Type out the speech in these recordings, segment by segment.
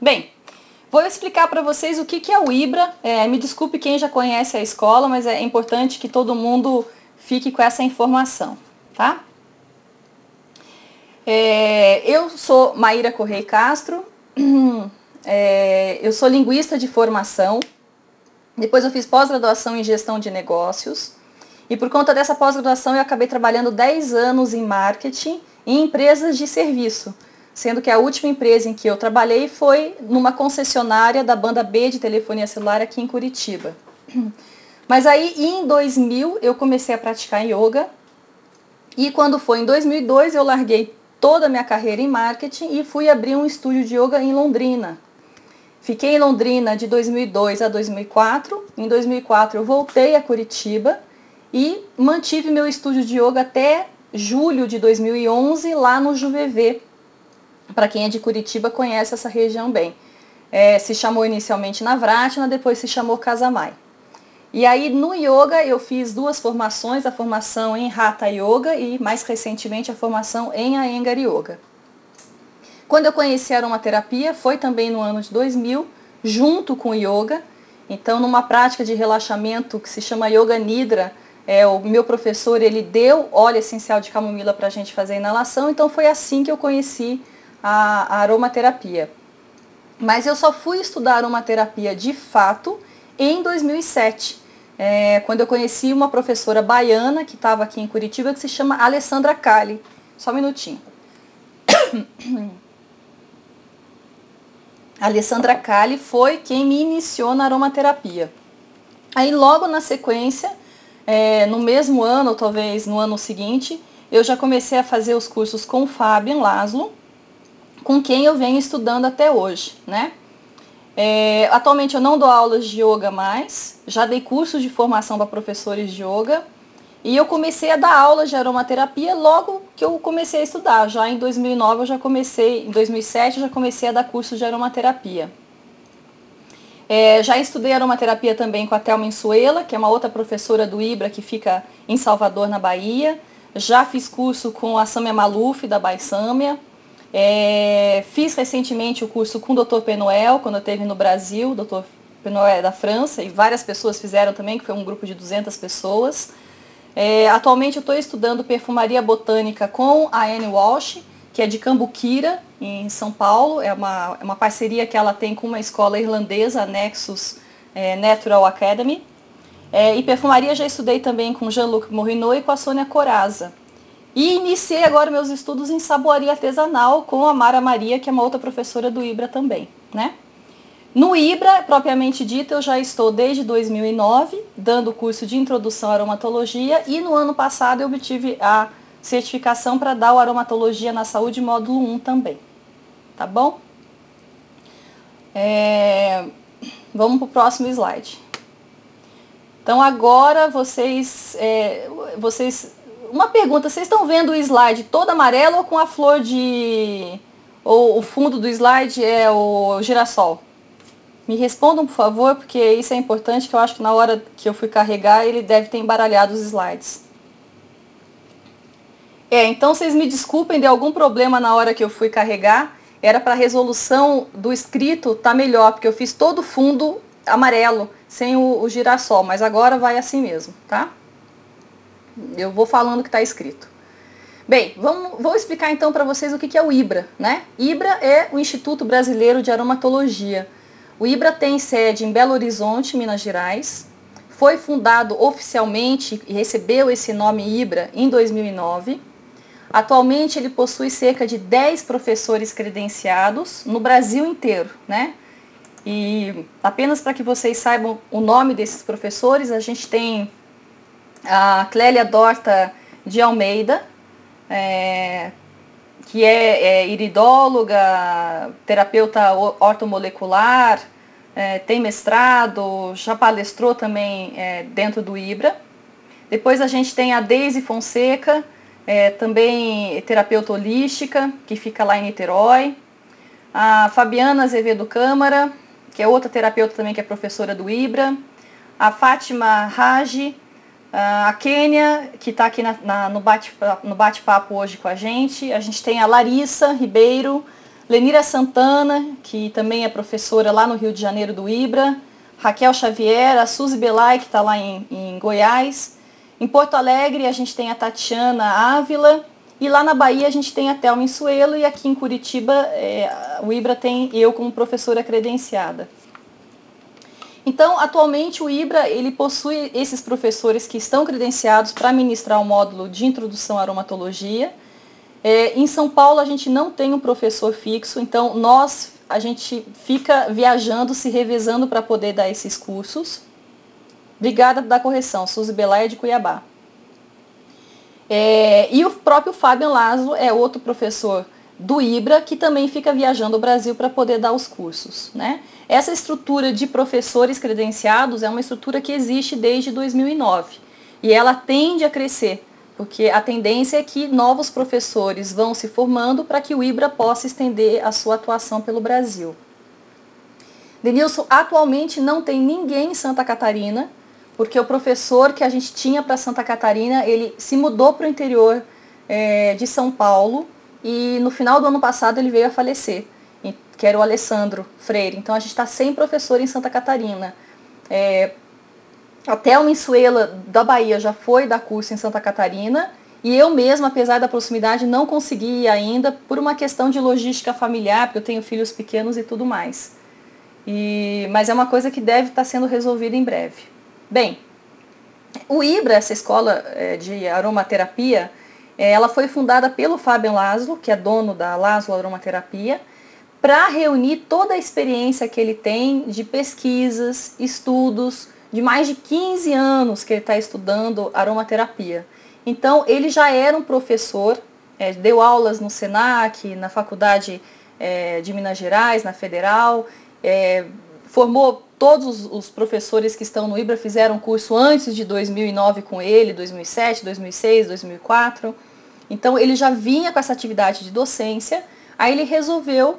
Bem, vou explicar para vocês o que, que é o IBRA. É, me desculpe quem já conhece a escola, mas é importante que todo mundo fique com essa informação, tá? É, eu sou Maíra Correia Castro, é, eu sou linguista de formação, depois eu fiz pós-graduação em gestão de negócios, e por conta dessa pós-graduação eu acabei trabalhando 10 anos em marketing em empresas de serviço sendo que a última empresa em que eu trabalhei foi numa concessionária da banda B de telefonia celular aqui em Curitiba. Mas aí em 2000 eu comecei a praticar yoga e quando foi em 2002 eu larguei toda a minha carreira em marketing e fui abrir um estúdio de yoga em Londrina. Fiquei em Londrina de 2002 a 2004. Em 2004 eu voltei a Curitiba e mantive meu estúdio de yoga até julho de 2011 lá no Juvevê, para quem é de Curitiba conhece essa região bem. É, se chamou inicialmente Navratna, depois se chamou Casamai. E aí no yoga eu fiz duas formações, a formação em Hatha Yoga e mais recentemente a formação em Ayengar Yoga. Quando eu conheci a aromaterapia foi também no ano de 2000, junto com yoga. Então numa prática de relaxamento que se chama Yoga Nidra, é, o meu professor ele deu óleo essencial de camomila para a gente fazer a inalação, então foi assim que eu conheci a, a aromaterapia. Mas eu só fui estudar aromaterapia de fato em 2007, é, quando eu conheci uma professora baiana que estava aqui em Curitiba, que se chama Alessandra Cali. Só um minutinho. Alessandra Cali foi quem me iniciou na aromaterapia. Aí logo na sequência, é, no mesmo ano, talvez no ano seguinte, eu já comecei a fazer os cursos com o Fabian Laszlo, com quem eu venho estudando até hoje, né? É, atualmente eu não dou aulas de yoga mais, já dei cursos de formação para professores de yoga e eu comecei a dar aulas de aromaterapia logo que eu comecei a estudar. Já em 2009 eu já comecei, em 2007 eu já comecei a dar cursos de aromaterapia. É, já estudei aromaterapia também com a Thelma Insuela, que é uma outra professora do IBRA que fica em Salvador, na Bahia. Já fiz curso com a Samia Maluf, da Baisâmia. É, fiz recentemente o curso com o Dr. Penoel, quando eu esteve no Brasil, Dr. Penoel é da França, e várias pessoas fizeram também, que foi um grupo de 200 pessoas. É, atualmente eu estou estudando perfumaria botânica com a Anne Walsh, que é de Cambuquira, em São Paulo. É uma, é uma parceria que ela tem com uma escola irlandesa, a Nexus é, Natural Academy. É, e perfumaria já estudei também com Jean-Luc Morinot e com a Sônia Coraza. E iniciei agora meus estudos em saboaria artesanal com a Mara Maria, que é uma outra professora do IBRA também, né? No IBRA, propriamente dito, eu já estou desde 2009 dando o curso de introdução à aromatologia e no ano passado eu obtive a certificação para dar o aromatologia na saúde módulo 1 também. Tá bom? É... Vamos para o próximo slide. Então agora vocês, é, vocês uma pergunta, vocês estão vendo o slide todo amarelo ou com a flor de. ou o fundo do slide é o girassol? Me respondam, por favor, porque isso é importante, que eu acho que na hora que eu fui carregar ele deve ter embaralhado os slides. É, então vocês me desculpem de algum problema na hora que eu fui carregar. Era para a resolução do escrito tá melhor, porque eu fiz todo o fundo amarelo, sem o, o girassol, mas agora vai assim mesmo, tá? Eu vou falando o que está escrito. Bem, vamos, vou explicar então para vocês o que, que é o IBRA. Né? IBRA é o Instituto Brasileiro de Aromatologia. O IBRA tem sede em Belo Horizonte, Minas Gerais. Foi fundado oficialmente e recebeu esse nome IBRA em 2009. Atualmente ele possui cerca de 10 professores credenciados no Brasil inteiro, né? E apenas para que vocês saibam o nome desses professores, a gente tem a Clélia Dorta de Almeida, é, que é, é, iridóloga, terapeuta ortomolecular, é, tem mestrado, já palestrou também é, dentro do IBRA. Depois a gente tem a Deise Fonseca, é, também terapeuta holística, que fica lá em Niterói. A Fabiana Azevedo Câmara, que é outra terapeuta também que é professora do IBRA. A Fátima Raji, a Kênia, que está aqui na, na, no bate-papo bate hoje com a gente. A gente tem a Larissa Ribeiro, Lenira Santana, que também é professora lá no Rio de Janeiro do IBRA, Raquel Xavier, a Suzy Belay, que está lá em, em Goiás. Em Porto Alegre a gente tem a Tatiana Ávila e lá na Bahia a gente tem a Thelma Insuelo e aqui em Curitiba é, o IBRA tem eu como professora credenciada. Então, atualmente o IBRA ele possui esses professores que estão credenciados para ministrar o módulo de introdução à aromatologia. É, em São Paulo a gente não tem um professor fixo, então nós a gente fica viajando, se revezando para poder dar esses cursos. Obrigada da correção, Suzy Belaia de Cuiabá. É, e o próprio Fábio Laszlo é outro professor do IBRA que também fica viajando o Brasil para poder dar os cursos. Né? Essa estrutura de professores credenciados é uma estrutura que existe desde 2009 e ela tende a crescer, porque a tendência é que novos professores vão se formando para que o IBRA possa estender a sua atuação pelo Brasil. Denilson, atualmente não tem ninguém em Santa Catarina, porque o professor que a gente tinha para Santa Catarina, ele se mudou para o interior é, de São Paulo e no final do ano passado ele veio a falecer, que era o Alessandro Freire. Então a gente está sem professor em Santa Catarina. É, até o Insuela da Bahia já foi dar curso em Santa Catarina e eu mesma, apesar da proximidade, não consegui ir ainda por uma questão de logística familiar, porque eu tenho filhos pequenos e tudo mais. E, mas é uma coisa que deve estar sendo resolvida em breve. Bem, o IBRA, essa escola é, de aromaterapia, é, ela foi fundada pelo Fábio Laszlo, que é dono da Laszlo Aromaterapia, para reunir toda a experiência que ele tem de pesquisas, estudos, de mais de 15 anos que ele está estudando aromaterapia. Então, ele já era um professor, é, deu aulas no SENAC, na Faculdade é, de Minas Gerais, na Federal, é, formou todos os professores que estão no IBRA, fizeram curso antes de 2009 com ele, 2007, 2006, 2004. Então, ele já vinha com essa atividade de docência, aí ele resolveu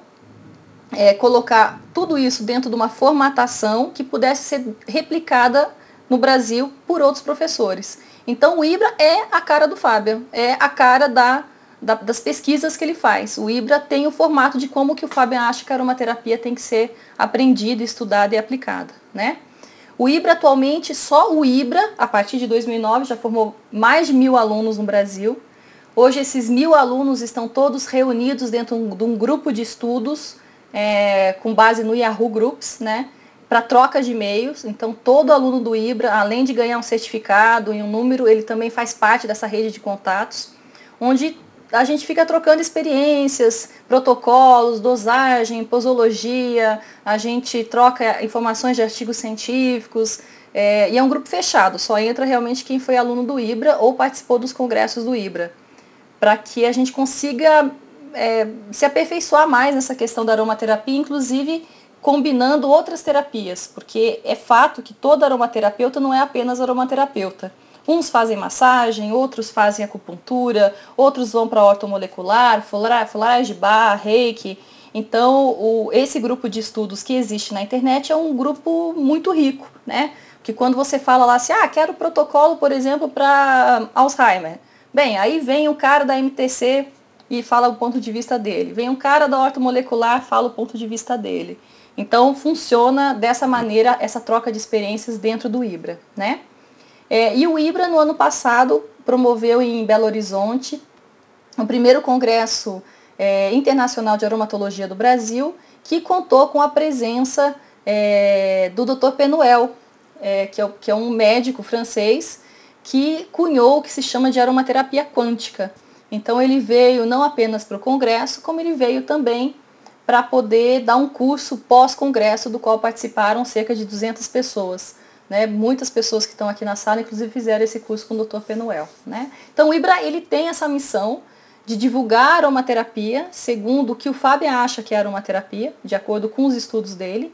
é, colocar tudo isso dentro de uma formatação que pudesse ser replicada no Brasil por outros professores. Então o IBRA é a cara do Fábio, é a cara da, da, das pesquisas que ele faz. O IBRA tem o formato de como que o Fábio acha que a aromaterapia tem que ser aprendida, estudada e aplicada. Né? O IBRA atualmente, só o IBRA, a partir de 2009, já formou mais de mil alunos no Brasil. Hoje esses mil alunos estão todos reunidos dentro de um grupo de estudos é, com base no Yahoo Groups, né? Para troca de e-mails. Então, todo aluno do IBRA, além de ganhar um certificado e um número, ele também faz parte dessa rede de contatos, onde a gente fica trocando experiências, protocolos, dosagem, posologia, a gente troca informações de artigos científicos, é, e é um grupo fechado, só entra realmente quem foi aluno do IBRA ou participou dos congressos do IBRA, para que a gente consiga é, se aperfeiçoar mais nessa questão da aromaterapia, inclusive combinando outras terapias, porque é fato que toda aromaterapeuta não é apenas aromaterapeuta. Uns fazem massagem, outros fazem acupuntura, outros vão para ortomolecular, florais de bar, reiki. Então, o, esse grupo de estudos que existe na internet é um grupo muito rico, né? Que quando você fala lá assim, ah, quero protocolo, por exemplo, para Alzheimer. Bem, aí vem o cara da MTC e fala o ponto de vista dele. Vem um cara da ortomolecular, fala o ponto de vista dele. Então funciona dessa maneira essa troca de experiências dentro do IBRA, né? É, e o IBRA no ano passado promoveu em Belo Horizonte o primeiro congresso é, internacional de aromatologia do Brasil, que contou com a presença é, do Dr. Penuel, é, que, é, que é um médico francês que cunhou o que se chama de aromaterapia quântica. Então ele veio não apenas para o congresso, como ele veio também para poder dar um curso pós-congresso, do qual participaram cerca de 200 pessoas. Né? Muitas pessoas que estão aqui na sala, inclusive, fizeram esse curso com o Dr. Penuel. Né? Então o IBRA ele tem essa missão de divulgar aromaterapia, segundo o que o Fábio acha que é aromaterapia, de acordo com os estudos dele,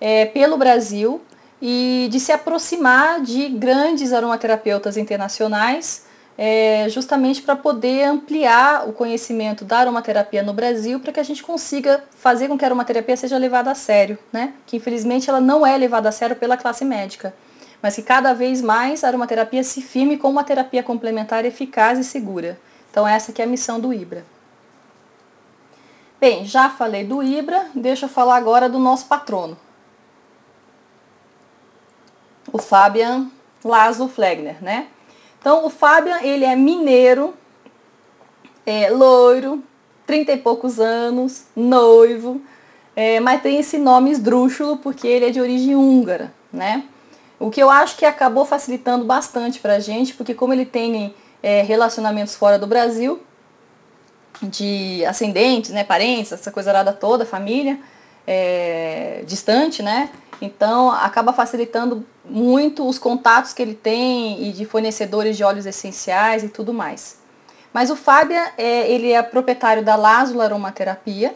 é, pelo Brasil, e de se aproximar de grandes aromaterapeutas internacionais é, justamente para poder ampliar o conhecimento da aromaterapia no Brasil, para que a gente consiga fazer com que a aromaterapia seja levada a sério, né? Que infelizmente ela não é levada a sério pela classe médica, mas que cada vez mais a aromaterapia se firme como uma terapia complementar eficaz e segura. Então essa que é a missão do IBRA. Bem, já falei do Ibra, deixa eu falar agora do nosso patrono. O Fabian Laszlo Flegner, né? Então, o Fabian, ele é mineiro, é loiro, trinta e poucos anos, noivo, é, mas tem esse nome esdrúxulo porque ele é de origem húngara, né? O que eu acho que acabou facilitando bastante para a gente, porque como ele tem é, relacionamentos fora do Brasil, de ascendentes, né, parentes, essa coisa arada toda, família, é, distante, né? Então acaba facilitando muito os contatos que ele tem e de fornecedores de óleos essenciais e tudo mais. Mas o Fábio, é, ele é proprietário da Lázula Aromaterapia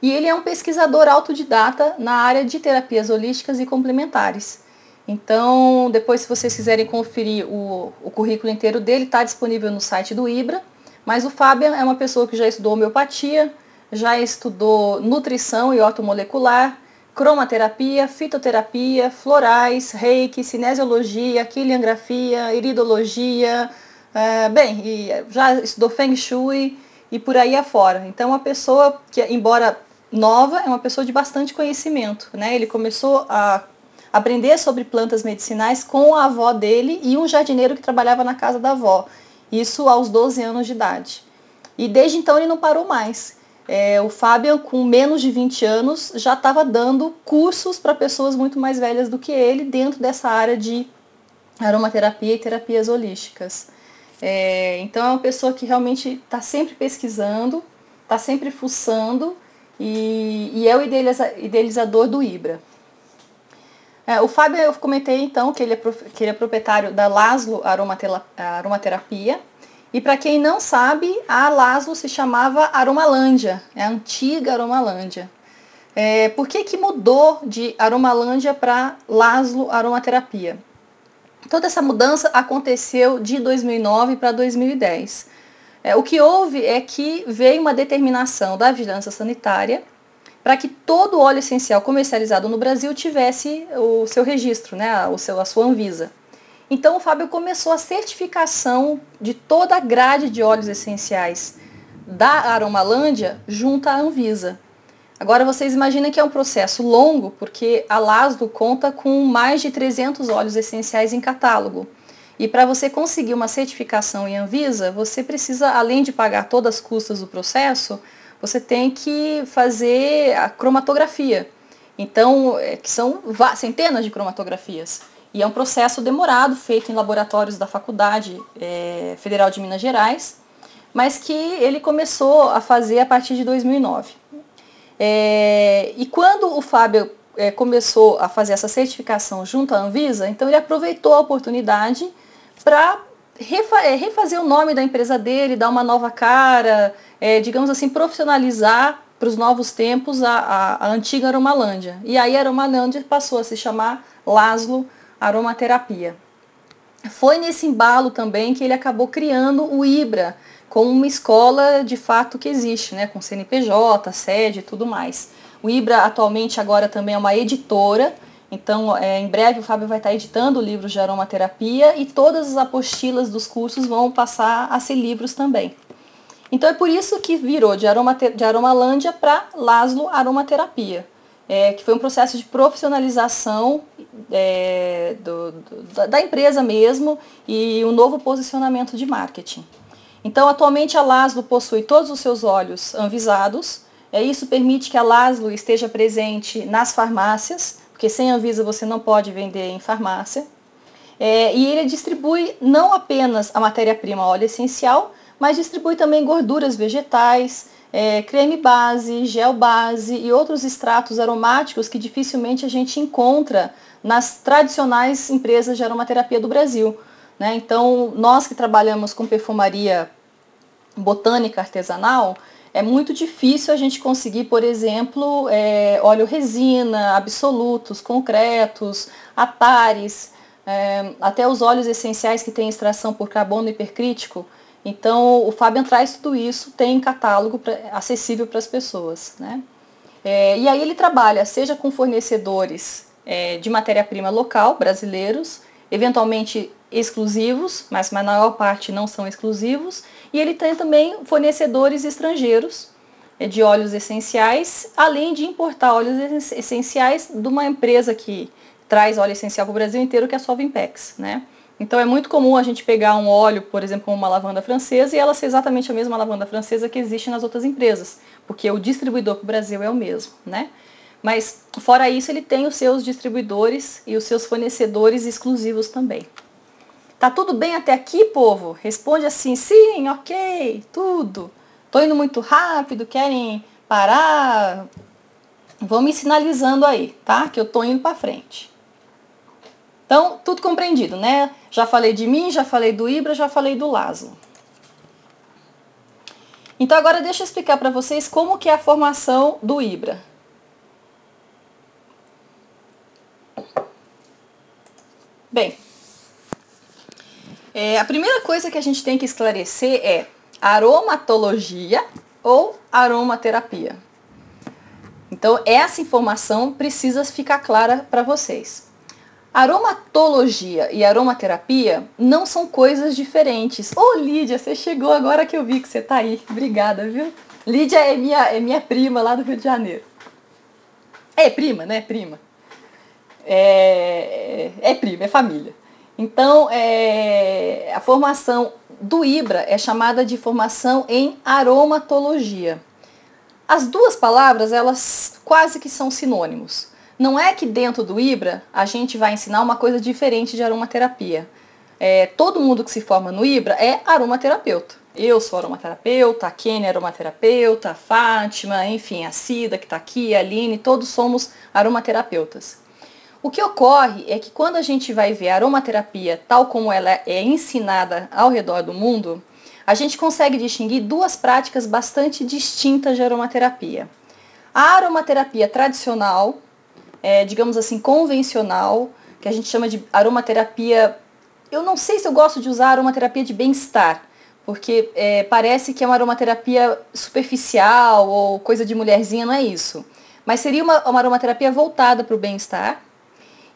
e ele é um pesquisador autodidata na área de terapias holísticas e complementares. Então, depois se vocês quiserem conferir o, o currículo inteiro dele, está disponível no site do IBRA. Mas o Fábio é uma pessoa que já estudou homeopatia, já estudou nutrição e ortomolecular, cromaterapia, fitoterapia, florais, reiki, cinesiologia, quiliangrafia, iridologia, é, bem, já estudou Feng Shui e por aí afora. Então, uma pessoa que, embora nova, é uma pessoa de bastante conhecimento. Né? Ele começou a aprender sobre plantas medicinais com a avó dele e um jardineiro que trabalhava na casa da avó. Isso aos 12 anos de idade. E desde então ele não parou mais. É, o Fábio, com menos de 20 anos, já estava dando cursos para pessoas muito mais velhas do que ele dentro dessa área de aromaterapia e terapias holísticas. É, então é uma pessoa que realmente está sempre pesquisando, está sempre fuçando e, e é o idealiza, idealizador do Ibra. É, o Fábio, eu comentei então que ele é, que ele é proprietário da Laszlo Aromaterapia. E para quem não sabe, a Laszlo se chamava Aromalândia, é a antiga Aromalândia. É, por que, que mudou de Aromalândia para Laszlo Aromaterapia? Toda essa mudança aconteceu de 2009 para 2010. É, o que houve é que veio uma determinação da vigilância sanitária para que todo óleo essencial comercializado no Brasil tivesse o seu registro, né, o seu, a sua Anvisa. Então o Fábio começou a certificação de toda a grade de óleos essenciais da Aromalândia junto à Anvisa. Agora vocês imaginem que é um processo longo, porque a Lasdo conta com mais de 300 óleos essenciais em catálogo. E para você conseguir uma certificação em Anvisa, você precisa, além de pagar todas as custas do processo, você tem que fazer a cromatografia. Então, é, que são centenas de cromatografias. E é um processo demorado, feito em laboratórios da Faculdade é, Federal de Minas Gerais, mas que ele começou a fazer a partir de 2009. É, e quando o Fábio é, começou a fazer essa certificação junto à Anvisa, então ele aproveitou a oportunidade para refa refazer o nome da empresa dele, dar uma nova cara, digamos assim, profissionalizar para os novos tempos a, a, a, antiga Aromalândia. E aí a Aromalândia passou a se chamar Laszlo Aromaterapia. Foi nesse embalo também que ele acabou criando o IBRA, como uma escola de fato que existe, né, com CNPJ, sede e tudo mais. O IBRA atualmente agora também é uma editora, então é, em breve o Fábio vai estar editando livros de aromaterapia e todas as apostilas dos cursos vão passar a ser livros também. Então é por isso que virou de, de Aromalândia para Laszlo Aromaterapia, é, que foi um processo de profissionalização é, do, do, da empresa mesmo e um novo posicionamento de marketing. Então atualmente a Laszlo possui todos os seus óleos anvisados, é, isso permite que a Laszlo esteja presente nas farmácias, porque sem Anvisa você não pode vender em farmácia. É, e ele distribui não apenas a matéria-prima óleo essencial, mas distribui também gorduras vegetais, é, creme base, gel base e outros extratos aromáticos que dificilmente a gente encontra nas tradicionais empresas de aromaterapia do Brasil. Né? Então, nós que trabalhamos com perfumaria botânica artesanal, é muito difícil a gente conseguir, por exemplo, é, óleo resina, absolutos, concretos, atares, é, até os óleos essenciais que têm extração por carbono hipercrítico, então, o Fabian traz tudo isso, tem catálogo pra, acessível para as pessoas. Né? É, e aí ele trabalha, seja com fornecedores é, de matéria-prima local, brasileiros, eventualmente exclusivos, mas a maior parte não são exclusivos, e ele tem também fornecedores estrangeiros, é, de óleos essenciais, além de importar óleos essenciais de uma empresa que traz óleo essencial para o Brasil inteiro, que é a Solvimpex, né? Então é muito comum a gente pegar um óleo, por exemplo, uma lavanda francesa, e ela ser exatamente a mesma lavanda francesa que existe nas outras empresas, porque o distribuidor para o Brasil é o mesmo, né? Mas fora isso, ele tem os seus distribuidores e os seus fornecedores exclusivos também. Tá tudo bem até aqui, povo? Responde assim, sim, ok, tudo. Tô indo muito rápido, querem parar? Vão me sinalizando aí, tá? Que eu tô indo para frente. Então, tudo compreendido, né? Já falei de mim, já falei do Ibra, já falei do Lazo. Então agora deixa eu explicar para vocês como que é a formação do Ibra. Bem, é, a primeira coisa que a gente tem que esclarecer é aromatologia ou aromaterapia. Então, essa informação precisa ficar clara para vocês. Aromatologia e aromaterapia não são coisas diferentes. Ô Lídia, você chegou agora que eu vi que você está aí. Obrigada, viu? Lídia é minha, é minha prima lá do Rio de Janeiro. É prima, né? Prima. É, é, é prima, é família. Então, é, a formação do IBRA é chamada de formação em aromatologia. As duas palavras, elas quase que são sinônimos. Não é que dentro do IBRA a gente vai ensinar uma coisa diferente de aromaterapia. É, todo mundo que se forma no IBRA é aromaterapeuta. Eu sou aromaterapeuta, a Kenny é aromaterapeuta, a Fátima, enfim, a Cida que está aqui, a Aline, todos somos aromaterapeutas. O que ocorre é que quando a gente vai ver a aromaterapia tal como ela é ensinada ao redor do mundo, a gente consegue distinguir duas práticas bastante distintas de aromaterapia. A aromaterapia tradicional, é, digamos assim, convencional, que a gente chama de aromaterapia. Eu não sei se eu gosto de usar aromaterapia de bem-estar, porque é, parece que é uma aromaterapia superficial ou coisa de mulherzinha, não é isso. Mas seria uma, uma aromaterapia voltada para o bem-estar,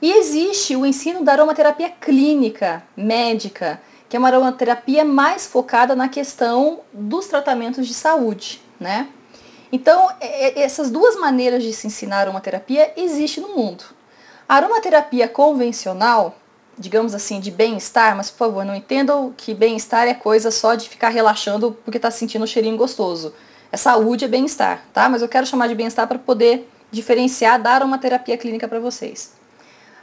e existe o ensino da aromaterapia clínica, médica, que é uma aromaterapia mais focada na questão dos tratamentos de saúde, né? Então, essas duas maneiras de se ensinar aromaterapia existem no mundo. A aromaterapia convencional, digamos assim, de bem-estar, mas por favor, não entendam que bem-estar é coisa só de ficar relaxando porque está sentindo um cheirinho gostoso. É saúde, é bem-estar, tá? Mas eu quero chamar de bem-estar para poder diferenciar da aromaterapia clínica para vocês.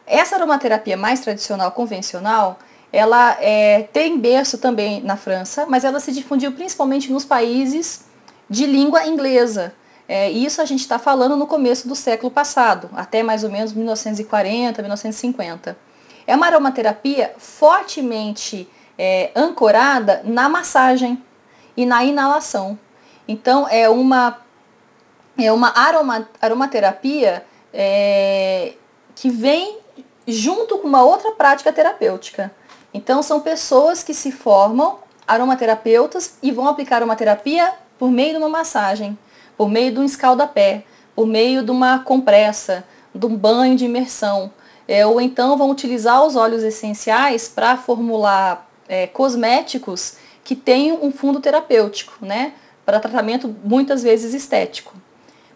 Essa aromaterapia mais tradicional, convencional, ela é, tem berço também na França, mas ela se difundiu principalmente nos países de língua inglesa. É, isso a gente está falando no começo do século passado, até mais ou menos 1940, 1950. É uma aromaterapia fortemente é, ancorada na massagem e na inalação. Então é uma, é uma aroma, aromaterapia é, que vem junto com uma outra prática terapêutica. Então são pessoas que se formam aromaterapeutas e vão aplicar uma terapia por meio de uma massagem, por meio de um escaldapé, por meio de uma compressa, de um banho de imersão. É, ou então vão utilizar os óleos essenciais para formular é, cosméticos que tenham um fundo terapêutico, né? Para tratamento muitas vezes estético.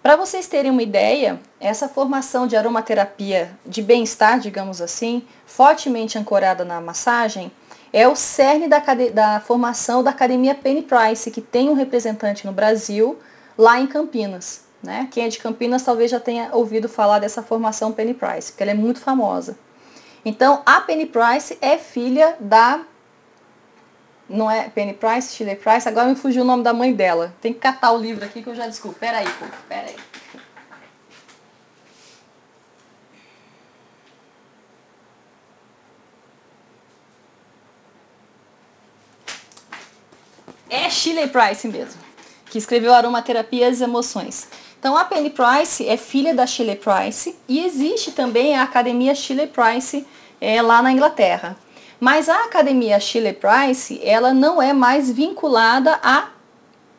Para vocês terem uma ideia, essa formação de aromaterapia de bem-estar, digamos assim, fortemente ancorada na massagem, é o cerne da, da, formação da Academia Penny Price, que tem um representante no Brasil, lá em Campinas. Né? Quem é de Campinas talvez já tenha ouvido falar dessa formação Penny Price, porque ela é muito famosa. Então, a Penny Price é filha da não é Penny Price, Shirley Price, agora me fugiu o nome da mãe dela. Tem que catar o livro aqui que eu já desculpo. Pera aí, pera aí. É Shirley Price mesmo, que escreveu Aromaterapia e as Emoções. Então a Penny Price é filha da Shirley Price e existe também a Academia Shirley Price é, lá na Inglaterra. Mas a academia Shirley Price, ela não é mais vinculada à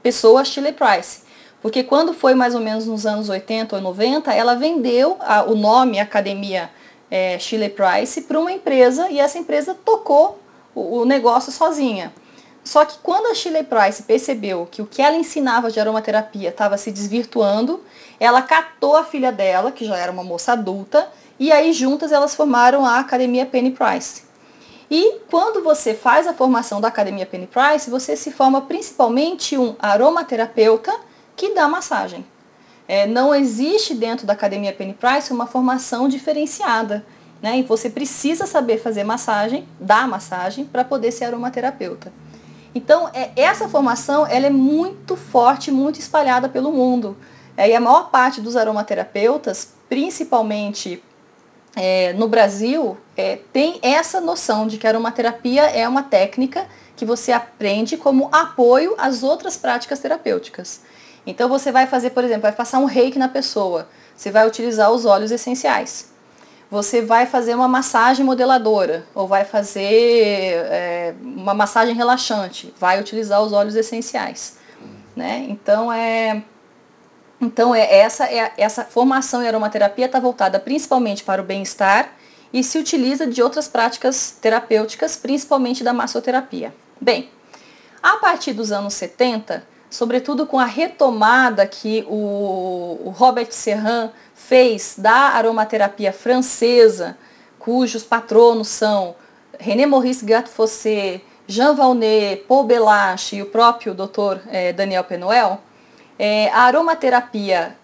pessoa Shirley Price. Porque quando foi mais ou menos nos anos 80 ou 90, ela vendeu a, o nome Academia é, Shirley Price para uma empresa e essa empresa tocou o, o negócio sozinha. só que quando a Shirley Price percebeu que o que ela ensinava de aromaterapia estava se desvirtuando, ela catou a filha dela, que já era uma moça adulta, e aí juntas elas formaram a Academia Penny Price. E quando você faz a formação da Academia Penny Price, você se forma principalmente um aromaterapeuta que dá massagem. É, não existe dentro da Academia Penny Price uma formação diferenciada. Né? E você precisa saber fazer massagem, dar massagem, para poder ser aromaterapeuta. Então, é, essa formação ela é muito forte, muito espalhada pelo mundo. É, e a maior parte dos aromaterapeutas, principalmente é, no Brasil, é, tem essa noção de que a aromaterapia é uma técnica que você aprende como apoio às outras práticas terapêuticas. Então você vai fazer, por exemplo, vai passar um reiki na pessoa, você vai utilizar os óleos essenciais você vai fazer uma massagem modeladora ou vai fazer é, uma massagem relaxante, vai utilizar os óleos essenciais. Né? Então é. Então é essa, é, essa formação em aromaterapia está voltada principalmente para o bem-estar e se utiliza de outras práticas terapêuticas, principalmente da massoterapia. Bem, a partir dos anos 70, sobretudo com a retomada que o, o Robert Serran fez da aromaterapia francesa, cujos patronos são René Maurice Gattefossé, Jean Valnet, Paul Belache e o próprio Dr. Eh, Daniel Penuel, eh, a aromaterapia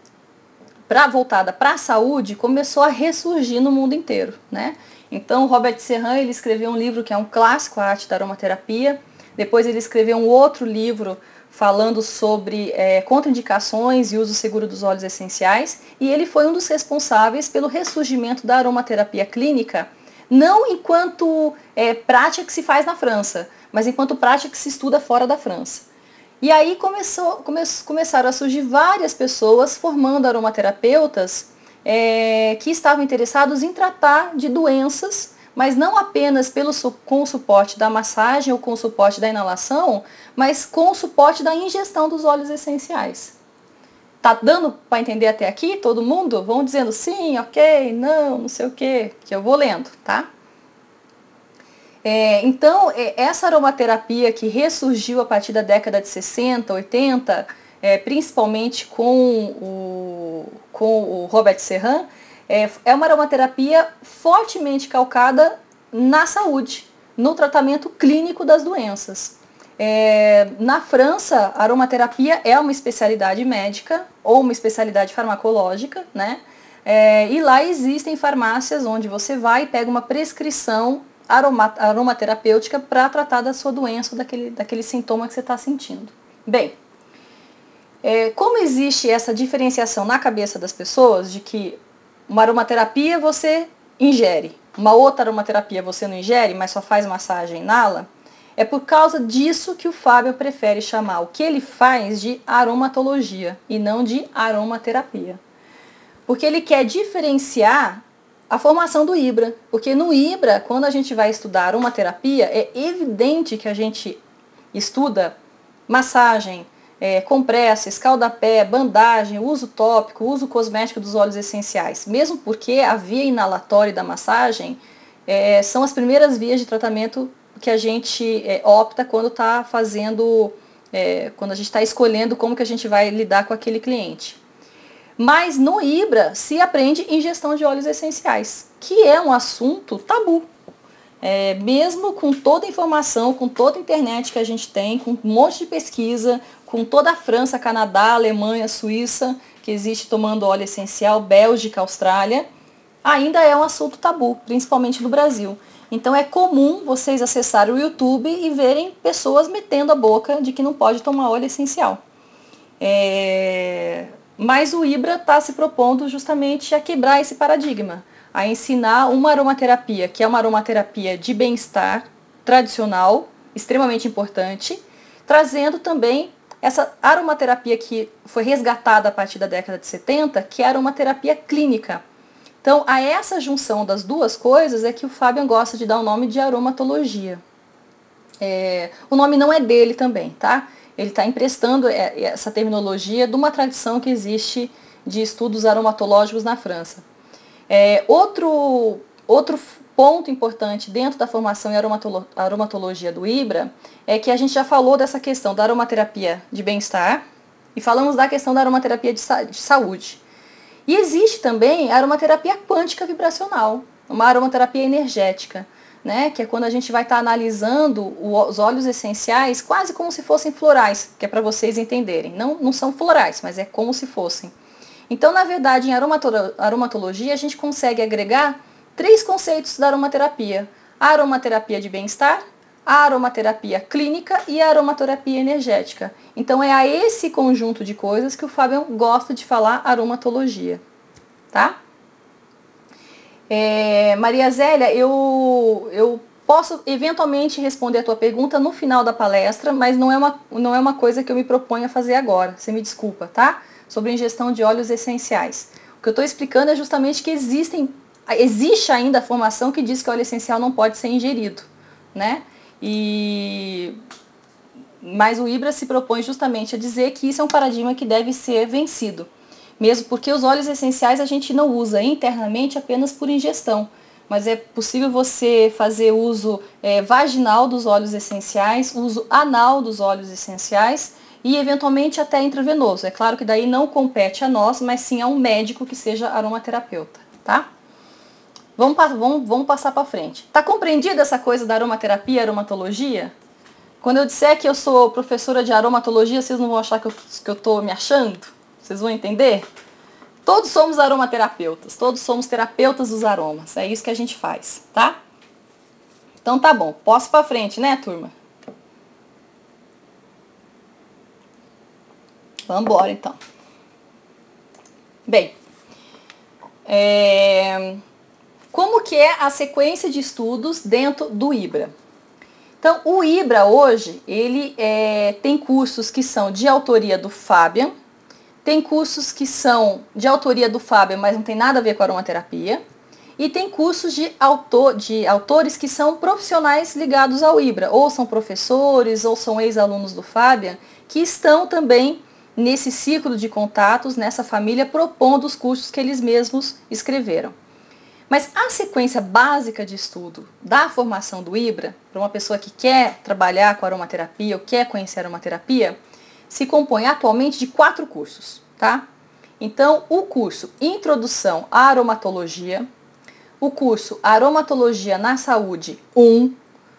pra, voltada para a saúde começou a ressurgir no mundo inteiro. Né? Então, Robert Serran ele escreveu um livro que é um clássico, A Arte da Aromaterapia. Depois ele escreveu um outro livro falando sobre é, contraindicações e uso seguro dos óleos essenciais, e ele foi um dos responsáveis pelo ressurgimento da aromaterapia clínica, não enquanto é, prática que se faz na França, mas enquanto prática que se estuda fora da França. E aí começou, come, começaram a surgir várias pessoas formando aromaterapeutas é, que estavam interessados em tratar de doenças mas não apenas pelo, com o suporte da massagem ou com o suporte da inalação, mas com o suporte da ingestão dos óleos essenciais. Tá dando para entender até aqui todo mundo? Vão dizendo sim, ok, não, não sei o que, que eu vou lendo, tá? É, então, é, essa aromaterapia que ressurgiu a partir da década de 60, 80, é, principalmente com o, com o Robert Serran, é, é uma aromaterapia fortemente calcada na saúde, no tratamento clínico das doenças. É, na França, a aromaterapia é uma especialidade médica ou uma especialidade farmacológica, né? É, e lá existem farmácias onde você vai e pega uma prescrição aroma, aromaterapêutica para tratar da sua doença, daquele, daquele sintoma que você está sentindo. Bem, é, como existe essa diferenciação na cabeça das pessoas de que uma aromaterapia você ingere, uma outra aromaterapia você não ingere, mas só faz massagem inala, é por causa disso que o Fábio prefere chamar o que ele faz de aromatologia e não de aromaterapia. Porque ele quer diferenciar a formação do IBRA. Porque no IBRA, quando a gente vai estudar aromaterapia, é evidente que a gente estuda massagem, é, compressa, escaldapé, bandagem, uso tópico, uso cosmético dos óleos essenciais. Mesmo porque a via inalatória da massagem é, são as primeiras vias de tratamento que a gente é, opta quando está fazendo, é, quando a gente está escolhendo como que a gente vai lidar com aquele cliente. Mas no IBRA se aprende ingestão de óleos essenciais, que é um assunto tabu. É, mesmo com toda a informação, com toda a internet que a gente tem, com um monte de pesquisa, com toda a França, Canadá, Alemanha, Suíça, que existe tomando óleo essencial, Bélgica, Austrália, ainda é um assunto tabu, principalmente no Brasil. Então é comum vocês acessarem o YouTube e verem pessoas metendo a boca de que não pode tomar óleo essencial. É... Mas o IBRA está se propondo justamente a quebrar esse paradigma, a ensinar uma aromaterapia, que é uma aromaterapia de bem-estar tradicional, extremamente importante, trazendo também essa aromaterapia que foi resgatada a partir da década de 70, que é a aromaterapia clínica. Então, a essa junção das duas coisas é que o Fabian gosta de dar o nome de aromatologia. É, o nome não é dele também, tá? Ele está emprestando é, essa terminologia de uma tradição que existe de estudos aromatológicos na França. É, outro, outro ponto importante dentro da formação em aromatologia do IBRA é que a gente já falou dessa questão da aromaterapia de bem-estar e falamos da questão da aromaterapia de, sa de saúde. E existe também a aromaterapia quântica vibracional, uma aromaterapia energética, né, que é quando a gente vai estar tá analisando os óleos essenciais quase como se fossem florais, que é para vocês entenderem. Não, não são florais, mas é como se fossem. Então, na verdade, em aromatologia, a gente consegue agregar três conceitos da aromaterapia: a aromaterapia de bem-estar, a aromaterapia clínica e a aromaterapia energética. Então, é a esse conjunto de coisas que o Fábio gosta de falar aromatologia, tá? É, Maria Zélia, eu, eu posso eventualmente responder a tua pergunta no final da palestra, mas não é uma, não é uma coisa que eu me proponho a fazer agora. Você me desculpa, tá? sobre ingestão de óleos essenciais. O que eu estou explicando é justamente que existem, existe ainda a formação que diz que óleo essencial não pode ser ingerido, né? E mas o IBRA se propõe justamente a dizer que isso é um paradigma que deve ser vencido, mesmo porque os óleos essenciais a gente não usa internamente apenas por ingestão, mas é possível você fazer uso é, vaginal dos óleos essenciais, uso anal dos óleos essenciais e eventualmente até intravenoso. É claro que daí não compete a nós, mas sim a um médico que seja aromaterapeuta, tá? Vamos, vamos, vamos passar para frente. Tá compreendida essa coisa da aromaterapia, aromatologia? Quando eu disser que eu sou professora de aromatologia, vocês não vão achar que eu, que eu me achando? Vocês vão entender? Todos somos aromaterapeutas, todos somos terapeutas dos aromas. É isso que a gente faz, tá? Então tá bom, posso para frente, né, turma? Vamos embora então. Bem, é, como que é a sequência de estudos dentro do IBRA? Então, o IBRA hoje, ele é, tem cursos que são de autoria do Fabian, tem cursos que são de autoria do Fabian, mas não tem nada a ver com aromaterapia, e tem cursos de, autor, de autores que são profissionais ligados ao IBRA, ou são professores, ou são ex-alunos do Fabian, que estão também nesse ciclo de contatos, nessa família, propondo os cursos que eles mesmos escreveram. Mas a sequência básica de estudo da formação do IBRA, para uma pessoa que quer trabalhar com aromaterapia ou quer conhecer aromaterapia, se compõe atualmente de quatro cursos, tá? Então, o curso Introdução à Aromatologia, o curso Aromatologia na Saúde 1,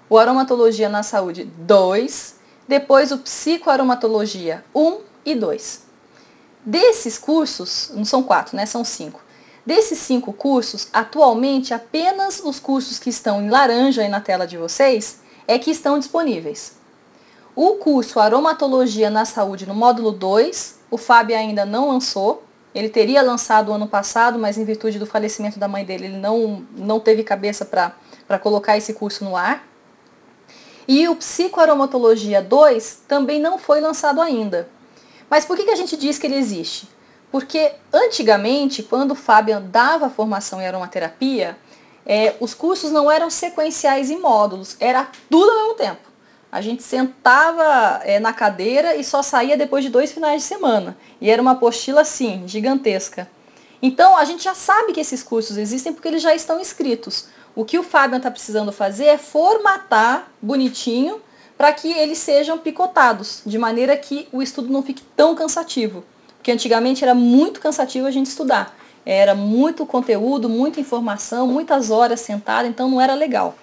o Aromatologia na Saúde 2, depois o Psicoaromatologia 1 e 2. Desses cursos, não são quatro, né? São cinco. Desses cinco cursos, atualmente apenas os cursos que estão em laranja aí na tela de vocês é que estão disponíveis. O curso Aromatologia na Saúde no módulo 2, o Fábio ainda não lançou. Ele teria lançado o ano passado, mas em virtude do falecimento da mãe dele, ele não, não teve cabeça para colocar esse curso no ar. E o Psicoaromatologia 2 também não foi lançado ainda. Mas por que, que a gente diz que ele existe? Porque antigamente, quando o Fabian dava formação em aromaterapia, é, os cursos não eram sequenciais em módulos, era tudo ao mesmo tempo. A gente sentava é, na cadeira e só saía depois de dois finais de semana. E era uma apostila assim, gigantesca. Então a gente já sabe que esses cursos existem porque eles já estão escritos. O que o Fabian está precisando fazer é formatar bonitinho para que eles sejam picotados, de maneira que o estudo não fique tão cansativo. Porque antigamente era muito cansativo a gente estudar. Era muito conteúdo, muita informação, muitas horas sentado, então não era legal.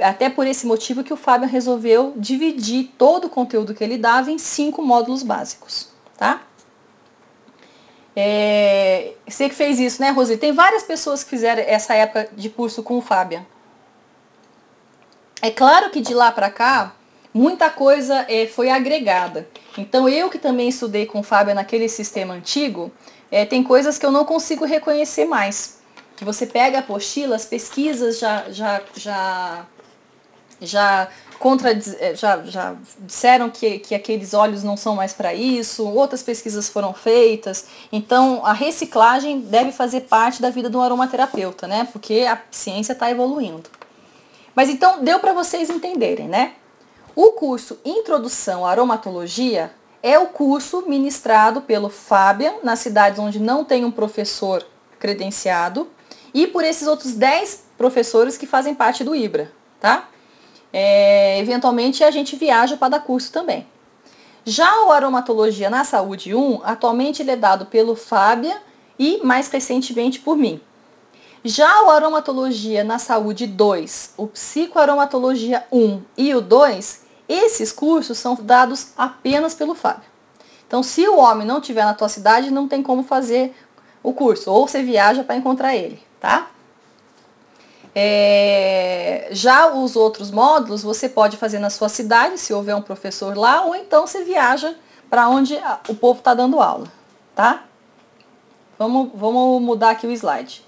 Até por esse motivo que o Fábio resolveu dividir todo o conteúdo que ele dava em cinco módulos básicos, tá? É, você que fez isso, né, Roseli? Tem várias pessoas que fizeram essa época de curso com o Fábio. É claro que de lá para cá, muita coisa é, foi agregada. Então eu que também estudei com o Fábio naquele sistema antigo, é, tem coisas que eu não consigo reconhecer mais. Que você pega a apostila, as pesquisas já, já, já, já, contra, é, já, já disseram que, que aqueles óleos não são mais para isso, outras pesquisas foram feitas. Então a reciclagem deve fazer parte da vida do aromaterapeuta, né? Porque a ciência está evoluindo. Mas então deu para vocês entenderem, né? O curso Introdução à Aromatologia é o curso ministrado pelo Fabian nas cidades onde não tem um professor credenciado e por esses outros 10 professores que fazem parte do IBRA, tá? É, eventualmente a gente viaja para dar curso também. Já o Aromatologia na Saúde 1, atualmente ele é dado pelo Fábia e mais recentemente por mim. Já o Aromatologia na Saúde 2, o Psicoaromatologia 1 e o 2, esses cursos são dados apenas pelo Fábio. Então, se o homem não estiver na tua cidade, não tem como fazer o curso, ou você viaja para encontrar ele, tá? É, já os outros módulos você pode fazer na sua cidade, se houver um professor lá, ou então você viaja para onde o povo está dando aula, tá? Vamos, vamos mudar aqui o slide.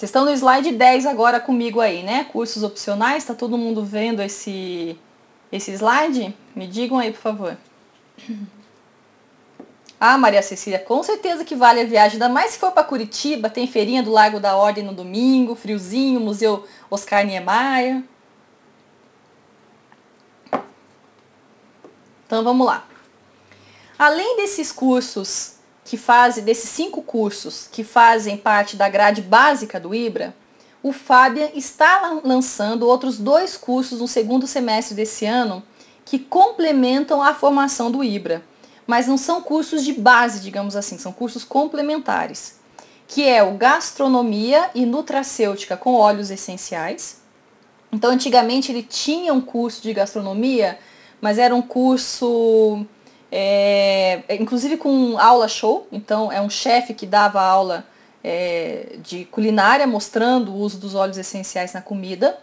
Vocês estão no slide 10 agora comigo aí, né? Cursos opcionais, está todo mundo vendo esse, esse slide? Me digam aí, por favor. Ah, Maria Cecília, com certeza que vale a viagem, ainda mais se for para Curitiba, tem feirinha do Lago da Ordem no domingo, friozinho, Museu Oscar Niemeyer. Então vamos lá. Além desses cursos que fazem, desses cinco cursos que fazem parte da grade básica do IBRA, o Fábia está lançando outros dois cursos no segundo semestre desse ano que complementam a formação do IBRA mas não são cursos de base, digamos assim, são cursos complementares, que é o gastronomia e nutracêutica com óleos essenciais. Então, antigamente ele tinha um curso de gastronomia, mas era um curso, é, inclusive com aula show. Então, é um chefe que dava aula é, de culinária, mostrando o uso dos óleos essenciais na comida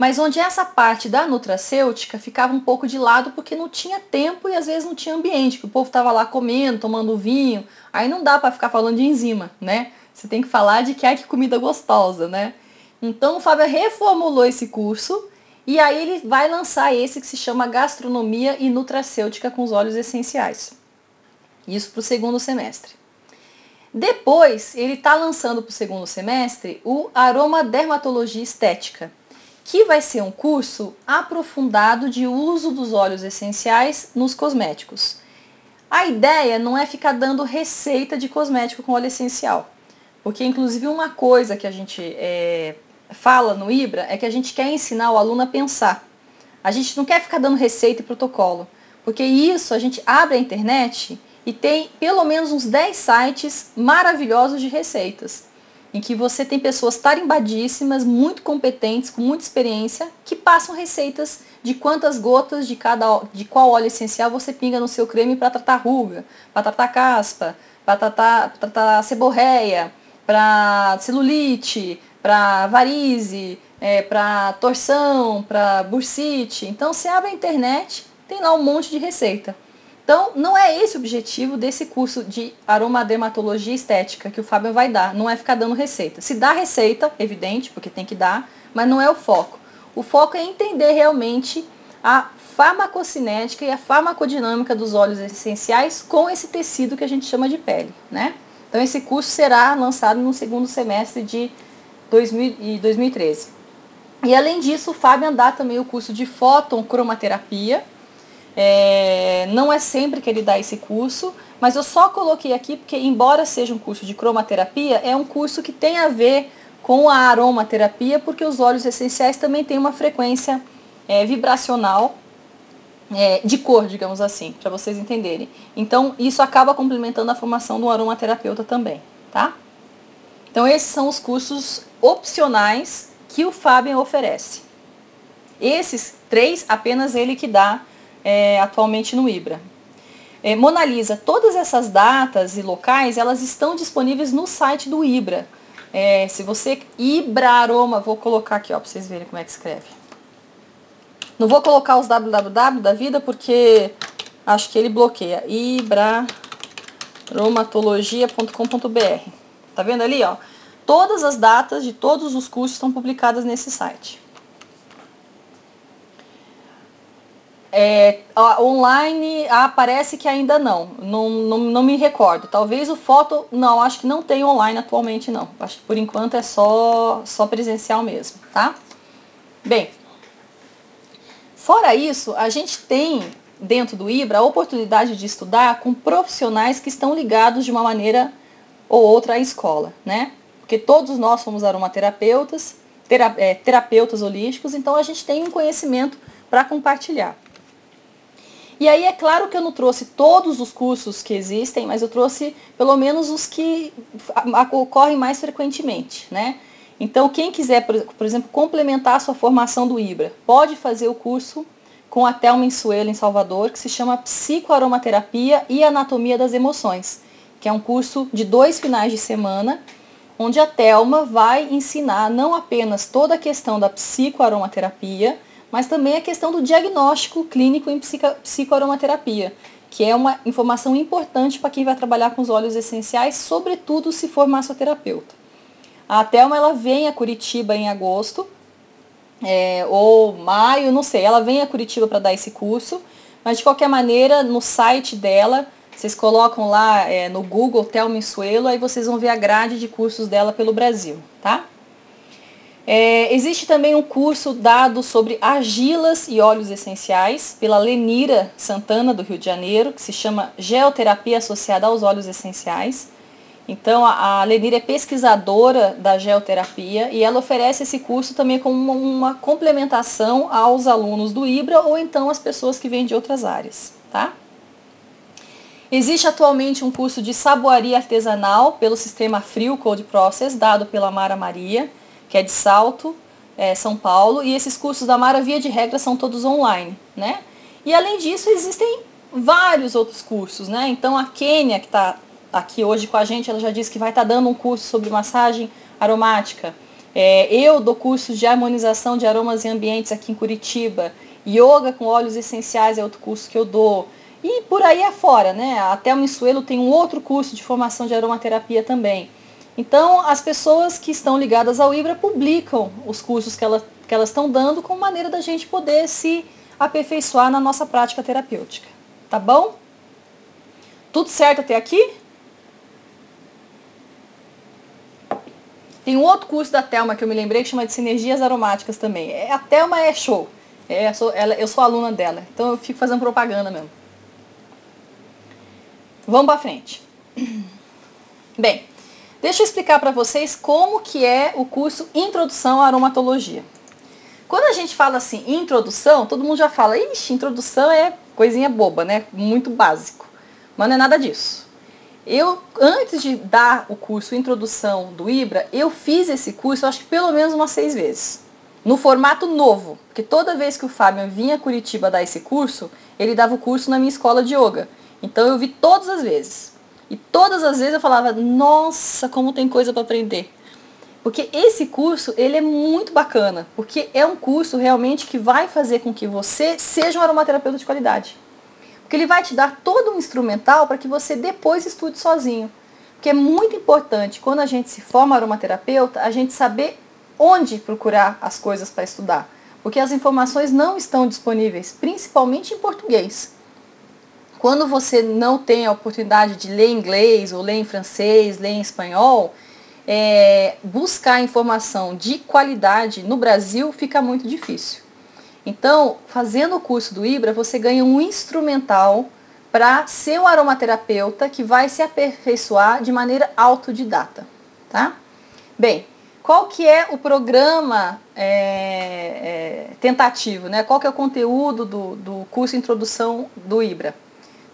mas onde essa parte da nutracêutica ficava um pouco de lado porque não tinha tempo e às vezes não tinha ambiente, que o povo estava lá comendo, tomando vinho, aí não dá para ficar falando de enzima, né? Você tem que falar de que é que comida gostosa, né? Então o Fábio reformulou esse curso e aí ele vai lançar esse que se chama Gastronomia e Nutracêutica com os óleos essenciais. Isso para o segundo semestre. Depois, ele está lançando para o segundo semestre o Aroma Dermatologia Estética, que vai ser um curso aprofundado de uso dos óleos essenciais nos cosméticos. A ideia não é ficar dando receita de cosmético com óleo essencial, porque inclusive uma coisa que a gente é, fala no IBRA é que a gente quer ensinar o aluno a pensar. A gente não quer ficar dando receita e protocolo, porque isso a gente abre a internet e tem pelo menos uns 10 sites maravilhosos de receitas em que você tem pessoas tarimbadíssimas, muito competentes, com muita experiência, que passam receitas de quantas gotas de cada de qual óleo essencial você pinga no seu creme para tratar ruga, para tratar caspa, para tratar, tratar seborreia, para celulite, para varize, é, para torção, para bursite. Então você abre a internet, tem lá um monte de receita. Então, não é esse o objetivo desse curso de aromadermatologia estética que o Fábio vai dar, não é ficar dando receita. Se dá receita, evidente, porque tem que dar, mas não é o foco. O foco é entender realmente a farmacocinética e a farmacodinâmica dos óleos essenciais com esse tecido que a gente chama de pele, né? Então esse curso será lançado no segundo semestre de 2013. E além disso, o Fábio dá também o curso de fotoncromaterapia, é, não é sempre que ele dá esse curso, mas eu só coloquei aqui porque, embora seja um curso de cromaterapia, é um curso que tem a ver com a aromaterapia, porque os óleos essenciais também têm uma frequência é, vibracional é, de cor, digamos assim, para vocês entenderem. Então, isso acaba complementando a formação do aromaterapeuta também, tá? Então, esses são os cursos opcionais que o Fábio oferece. Esses três, apenas ele que dá é, atualmente no IBRA. É, Mona Lisa, todas essas datas e locais, elas estão disponíveis no site do IBRA. É, se você, IBRA Aroma, vou colocar aqui para vocês verem como é que escreve. Não vou colocar os www da vida porque acho que ele bloqueia. ibraaromatologia.com.br Tá vendo ali, ó? Todas as datas de todos os cursos estão publicadas nesse site. É, online ah, parece que ainda não. não. Não, não. me recordo. Talvez o foto. Não, acho que não tem online atualmente não. Acho que por enquanto é só, só presencial mesmo, tá? Bem, fora isso, a gente tem dentro do IBRA a oportunidade de estudar com profissionais que estão ligados de uma maneira ou outra a escola, né? Porque todos nós somos aromaterapeutas, tera, é, terapeutas holísticos, então a gente tem um conhecimento para compartilhar. E aí é claro que eu não trouxe todos os cursos que existem, mas eu trouxe pelo menos os que ocorrem mais frequentemente, né? Então quem quiser, por exemplo, complementar a sua formação do IBRA, pode fazer o curso com a Thelma Insuelo em Salvador, que se chama Psicoaromaterapia e Anatomia das Emoções, que é um curso de dois finais de semana, onde a Thelma vai ensinar não apenas toda a questão da psicoaromaterapia, mas também a questão do diagnóstico clínico em psicoaromaterapia, que é uma informação importante para quem vai trabalhar com os óleos essenciais, sobretudo se for massoterapeuta. A Thelma ela vem a Curitiba em agosto, é, ou maio, não sei, ela vem a Curitiba para dar esse curso, mas de qualquer maneira, no site dela, vocês colocam lá é, no Google Thelma Suelo, aí vocês vão ver a grade de cursos dela pelo Brasil, tá? É, existe também um curso dado sobre argilas e óleos essenciais pela Lenira Santana, do Rio de Janeiro, que se chama Geoterapia Associada aos Óleos Essenciais. Então, a, Lenira é pesquisadora da geoterapia e ela oferece esse curso também como uma, complementação aos alunos do IBRA ou então às pessoas que vêm de outras áreas. Tá? Existe atualmente um curso de saboaria artesanal pelo sistema Frio Code Process, dado pela Mara Maria que é de Salto, é, São Paulo, e esses cursos da Mara, via de regra, são todos online, né? E além disso, existem vários outros cursos, né? Então a Kênia, que está aqui hoje com a gente, ela já disse que vai estar tá dando um curso sobre massagem aromática. É, eu dou cursos de harmonização de aromas e ambientes aqui em Curitiba. Yoga com óleos essenciais é outro curso que eu dou. E por aí afora, né? Até o Missuelo tem um outro curso de formação de aromaterapia também. Então, as pessoas que estão ligadas ao IBRA publicam os cursos que, ela, que elas estão dando como maneira da gente poder se aperfeiçoar na nossa prática terapêutica. Tá bom? Tudo certo até aqui? Tem um outro curso da Telma que eu me lembrei que chama de Sinergias Aromáticas também. É, a Telma é show. É, sou, ela, eu sou aluna dela, então eu fico fazendo propaganda mesmo. Vamos para frente. Bem, Deixa eu explicar para vocês como que é o curso Introdução à Aromatologia. Quando a gente fala assim, introdução, todo mundo já fala, ixi, introdução é coisinha boba, né? Muito básico. Mas não é nada disso. Eu, antes de dar o curso Introdução do IBRA, eu fiz esse curso, acho que pelo menos umas seis vezes. No formato novo, porque toda vez que o Fábio vinha a Curitiba dar esse curso, ele dava o curso na minha escola de yoga. Então eu vi todas as vezes. E todas as vezes eu falava, nossa, como tem coisa para aprender. Porque esse curso, ele é muito bacana, porque é um curso realmente que vai fazer com que você seja um aromaterapeuta de qualidade. Porque ele vai te dar todo um instrumental para que você depois estude sozinho. Porque é muito importante, quando a gente se forma aromaterapeuta, a gente saber onde procurar as coisas para estudar. Porque as informações não estão disponíveis, principalmente em português. Quando você não tem a oportunidade de ler inglês, ou ler em francês, ler em espanhol, é, buscar informação de qualidade no Brasil fica muito difícil. Então, fazendo o curso do IBRA, você ganha um instrumental para ser um aromaterapeuta que vai se aperfeiçoar de maneira autodidata. Tá? Bem, qual que é o programa é, é, tentativo? Né? Qual que é o conteúdo do, do curso Introdução do IBRA?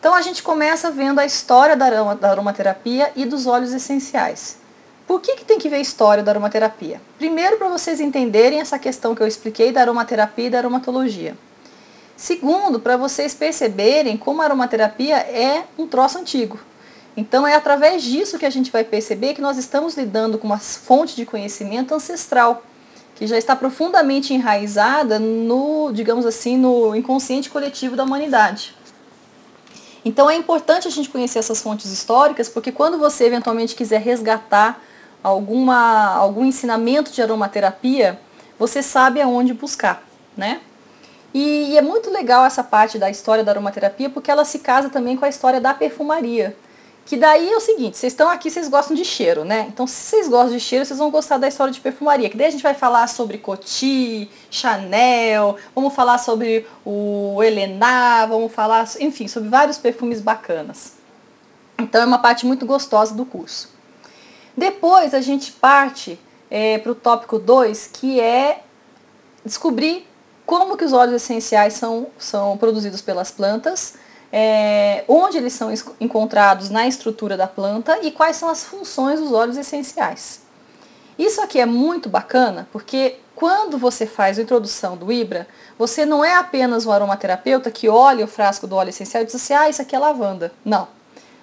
Então a gente começa vendo a história da, aroma, da aromaterapia e dos óleos essenciais. Por que, que tem que ver a história da aromaterapia? Primeiro, para vocês entenderem essa questão que eu expliquei da aromaterapia e da aromatologia. Segundo, para vocês perceberem como a aromaterapia é um troço antigo. Então é através disso que a gente vai perceber que nós estamos lidando com uma fonte de conhecimento ancestral, que já está profundamente enraizada no, digamos assim, no inconsciente coletivo da humanidade. Então é importante a gente conhecer essas fontes históricas, porque quando você eventualmente quiser resgatar alguma, algum ensinamento de aromaterapia, você sabe aonde buscar, né? E, e é muito legal essa parte da história da aromaterapia, porque ela se casa também com a história da perfumaria. Que daí é o seguinte, vocês estão aqui, vocês gostam de cheiro, né? Então, se vocês gostam de cheiro, vocês vão gostar da história de perfumaria. Que daí a gente vai falar sobre Coty, Chanel, vamos falar sobre o Helena, vamos falar, enfim, sobre vários perfumes bacanas. Então, é uma parte muito gostosa do curso. Depois a gente parte é, para o tópico 2, que é descobrir como que os óleos essenciais são, são produzidos pelas plantas, é, onde eles são encontrados na estrutura da planta e quais são as funções dos óleos essenciais. Isso aqui é muito bacana porque quando você faz a introdução do Ibra, você não é apenas um aromaterapeuta que olha o frasco do óleo essencial e diz assim, ah, isso aqui é lavanda. Não.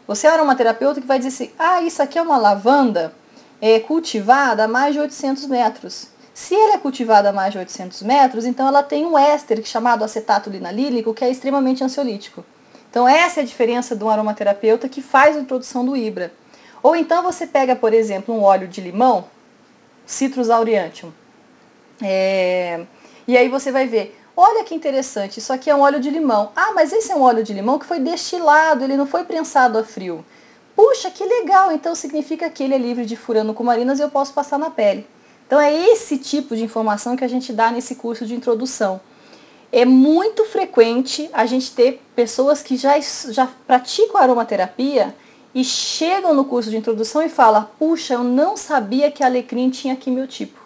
Você é um aromaterapeuta que vai dizer assim, ah, isso aqui é uma lavanda é, cultivada a mais de 800 metros. Se ela é cultivada a mais de 800 metros, então ela tem um éster chamado acetato linalílico, que é extremamente ansiolítico. Então essa é a diferença de um aromaterapeuta que faz a introdução do Ibra. Ou então você pega, por exemplo, um óleo de limão, Citrus aureantium, é, e aí você vai ver, olha que interessante, isso aqui é um óleo de limão. Ah, mas esse é um óleo de limão que foi destilado, ele não foi prensado a frio. Puxa, que legal, então significa que ele é livre de furano cumarinas e eu posso passar na pele. Então é esse tipo de informação que a gente dá nesse curso de introdução é muito frequente a gente ter pessoas que já, já praticam aromaterapia e chegam no curso de introdução e falam, puxa, eu não sabia que alecrim tinha quimiotipo.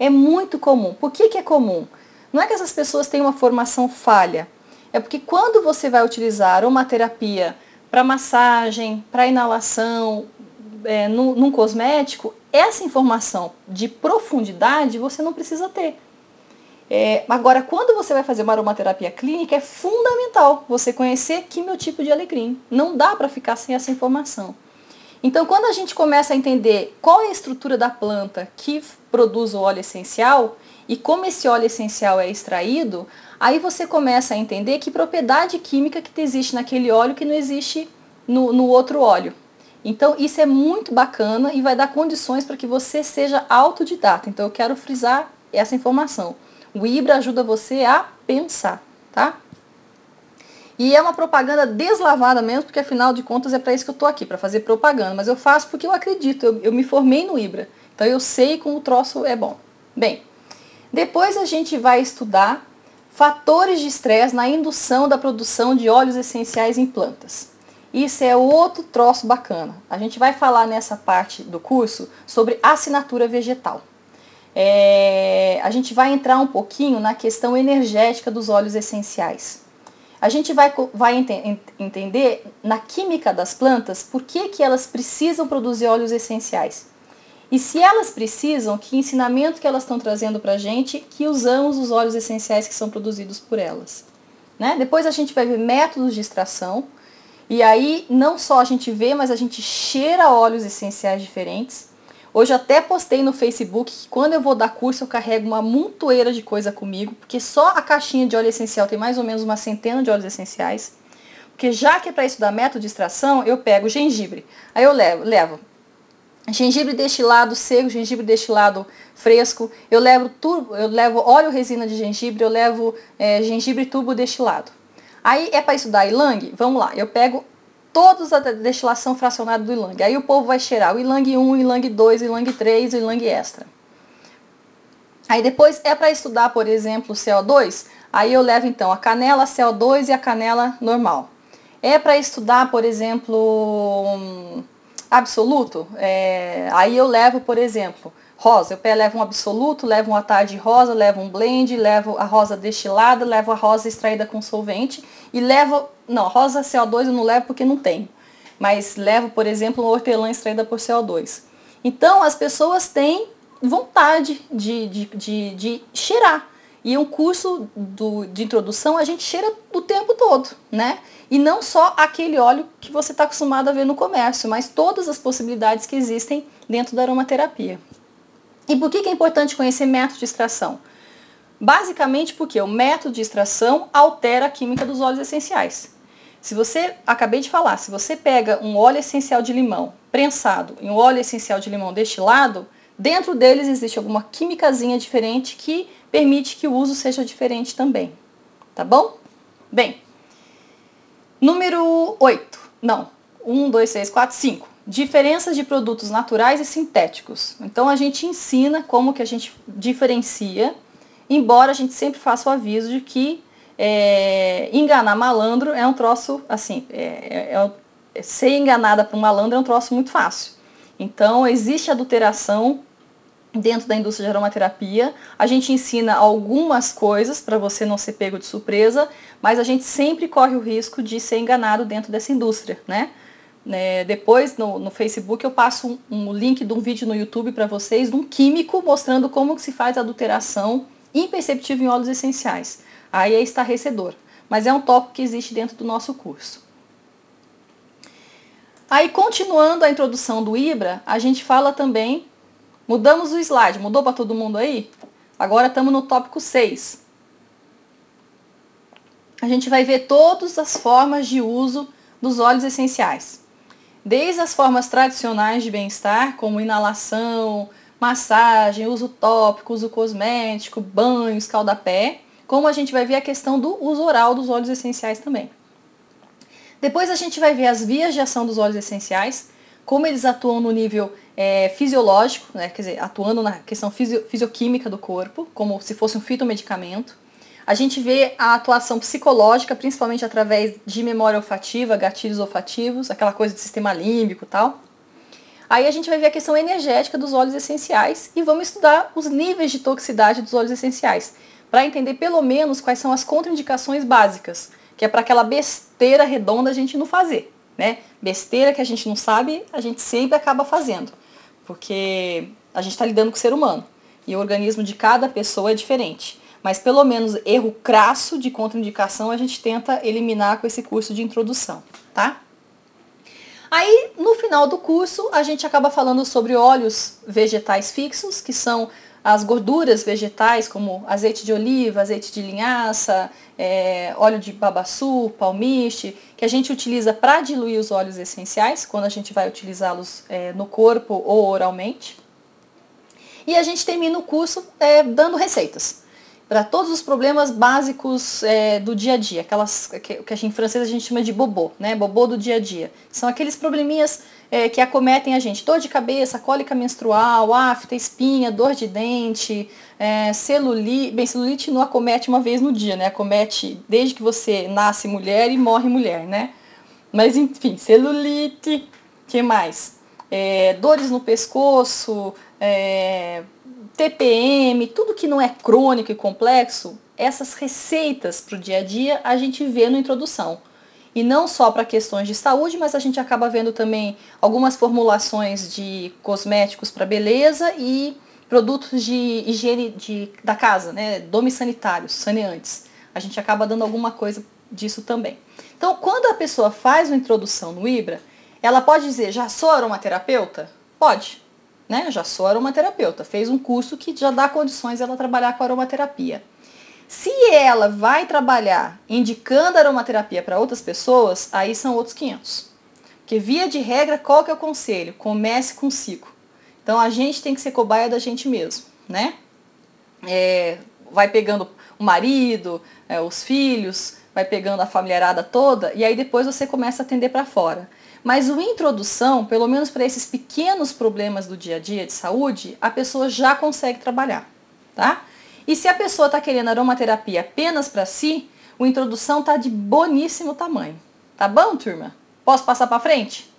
É muito comum. Por que, que é comum? Não é que essas pessoas têm uma formação falha. É porque quando você vai utilizar aromaterapia para massagem, para inalação, é, num, num cosmético, essa informação de profundidade você não precisa ter. É, agora, quando você vai fazer uma aromaterapia clínica, é fundamental você conhecer quimiotipo de alecrim. Não dá para ficar sem essa informação. Então, quando a gente começa a entender qual é a estrutura da planta que produz o óleo essencial e como esse óleo essencial é extraído, aí você começa a entender que propriedade química que existe naquele óleo que não existe no, no outro óleo. Então, isso é muito bacana e vai dar condições para que você seja autodidata. Então, eu quero frisar essa informação. O Ibra ajuda você a pensar, tá? E é uma propaganda deslavada mesmo, porque afinal de contas é para isso que eu estou aqui, para fazer propaganda. Mas eu faço porque eu acredito, eu, eu me formei no Ibra. Então eu sei como o troço é bom. Bem, depois a gente vai estudar fatores de estresse na indução da produção de óleos essenciais em plantas. Isso é outro troço bacana. A gente vai falar nessa parte do curso sobre assinatura vegetal é, a gente vai entrar um pouquinho na questão energética dos óleos essenciais. A gente vai, vai ent entender na química das plantas por que, que elas precisam produzir óleos essenciais. E se elas precisam, que ensinamento que elas estão trazendo para a gente que usamos os óleos essenciais que são produzidos por elas. Né? Depois a gente vai ver métodos de extração. E aí não só a gente vê, mas a gente cheira óleos essenciais diferentes. Hoje até postei no Facebook que quando eu vou dar curso eu carrego uma montoeira de coisa comigo, porque só a caixinha de óleo essencial tem mais ou menos uma centena de óleos essenciais. Porque já que é para estudar método de extração, eu pego gengibre. Aí eu levo, levo gengibre destilado seco, gengibre destilado fresco, eu levo, turbo, eu levo óleo resina de gengibre, eu levo é, gengibre turbo destilado. Aí é para estudar ilang? Vamos lá, eu pego todos a destilação fracionada do ilang. Aí o povo vai cheirar o ilang 1, o ilang 2, o ilang 3, o ilang extra. Aí depois é para estudar, por exemplo, o CO2, aí eu levo então a canela CO2 e a canela normal. É para estudar, por exemplo, um, absoluto, é, aí eu levo, por exemplo, rosa. Eu levo um absoluto, levo um atar rosa, levo um blend, levo a rosa destilada, levo a rosa extraída com solvente e levo não, rosa CO2 eu não levo porque não tenho. Mas levo, por exemplo, uma hortelã extraída por CO2. Então, as pessoas têm vontade de, de, de, de cheirar. E um curso do, de introdução a gente cheira o tempo todo, né? E não só aquele óleo que você está acostumado a ver no comércio, mas todas as possibilidades que existem dentro da aromaterapia. E por que, é importante conhecer método de extração? Basicamente porque o método de extração altera a química dos óleos essenciais. Se você, acabei de falar, se você pega um óleo essencial de limão prensado e um óleo essencial de limão destilado, dentro deles existe alguma químicazinha diferente que permite que o uso seja diferente também. Tá bom? Bem, número 8. Não, 1, 2, 3, 4, 5. Diferenças de produtos naturais e sintéticos. Então a gente ensina como que a gente diferencia, embora a gente sempre faça o aviso de que é, enganar malandro é um troço, assim, é, é, é ser enganada por um malandro é um troço muito fácil. Então, existe adulteração dentro da indústria de aromaterapia. A gente ensina algumas coisas para você não ser pego de surpresa, mas a gente sempre corre o risco de ser enganado dentro dessa indústria, né? É, depois no, no, Facebook eu passo um, um, link de um vídeo no YouTube para vocês de um químico mostrando como se faz a adulteração imperceptível em óleos essenciais. Aí é estarrecedor, mas é um tópico que existe dentro do nosso curso. Aí continuando a introdução do IBRA, a gente fala também Mudamos o slide, mudou para todo mundo aí? Agora estamos no tópico 6. A gente vai ver todas as formas de uso dos óleos essenciais. Desde as formas tradicionais de bem-estar, como inalação, massagem, uso tópico, uso cosmético, banho, escaldapé, como a gente vai ver a questão do uso oral dos óleos essenciais também. Depois a gente vai ver as vias de ação dos óleos essenciais, como eles atuam no nível é, fisiológico, né, quer dizer, atuando na questão fisio, fisioquímica do corpo, como se fosse um fitomedicamento. A gente vê a atuação psicológica, principalmente através de memória olfativa, gatilhos olfativos, aquela coisa do sistema límbico e tal. Aí a gente vai ver a questão energética dos óleos essenciais e vamos estudar os níveis de toxicidade dos óleos essenciais, para entender pelo menos quais são as contraindicações básicas, que é para aquela besteira redonda a gente não fazer né? Besteira que a gente não sabe, a gente sempre acaba fazendo, porque a gente está lidando com o ser humano e o organismo de cada pessoa é diferente. Mas pelo menos erro crasso de contraindicação a gente tenta eliminar com esse curso de introdução, tá? Aí, no final do curso, a gente acaba falando sobre óleos vegetais fixos, que são as gorduras vegetais, como azeite de oliva, azeite de linhaça, é, óleo de babaçu, palmiste, que a gente utiliza para diluir os óleos essenciais, quando a gente vai utilizá-los é, no corpo ou oralmente. E a gente termina o curso é, dando receitas para todos os problemas básicos é, do dia a dia, aquelas que, que em francês a gente chama de bobô, né? Bobô do dia a dia. São aqueles probleminhas é, que acometem a gente. Dor de cabeça, cólica menstrual, afta, espinha, dor de dente, é, celulite. Bem, celulite não acomete uma vez no dia, né? Acomete desde que você nasce mulher e morre mulher, né? Mas enfim, celulite, que mais? É, dores no pescoço, é, TPM, tudo que não é crônico e complexo, essas receitas para o dia a dia a gente vê na introdução. E não só para questões de saúde, mas a gente acaba vendo também algumas formulações de cosméticos para beleza e produtos de higiene de, da casa, né, domes sanitários, saneantes. A gente acaba dando alguma coisa disso também. Então, quando a pessoa faz uma introdução no IBRA, ela pode dizer, já sou aromaterapeuta? Pode, né? Já sou aromaterapeuta. Fez um curso que já dá condições ela trabalhar com aromaterapia. Se ela vai trabalhar indicando aromaterapia para outras pessoas, aí são outros 500. Porque via de regra, qual que é o conselho? Comece consigo. Então a gente tem que ser cobaia da gente mesmo, né? É, vai pegando o marido, é, os filhos, vai pegando a familiarada toda e aí depois você começa a atender para fora. Mas o introdução, pelo menos para esses pequenos problemas do dia a dia de saúde, a pessoa já consegue trabalhar, tá? E se a pessoa está querendo aromaterapia apenas para si, o introdução está de boníssimo tamanho. Tá bom, turma? Posso passar para frente?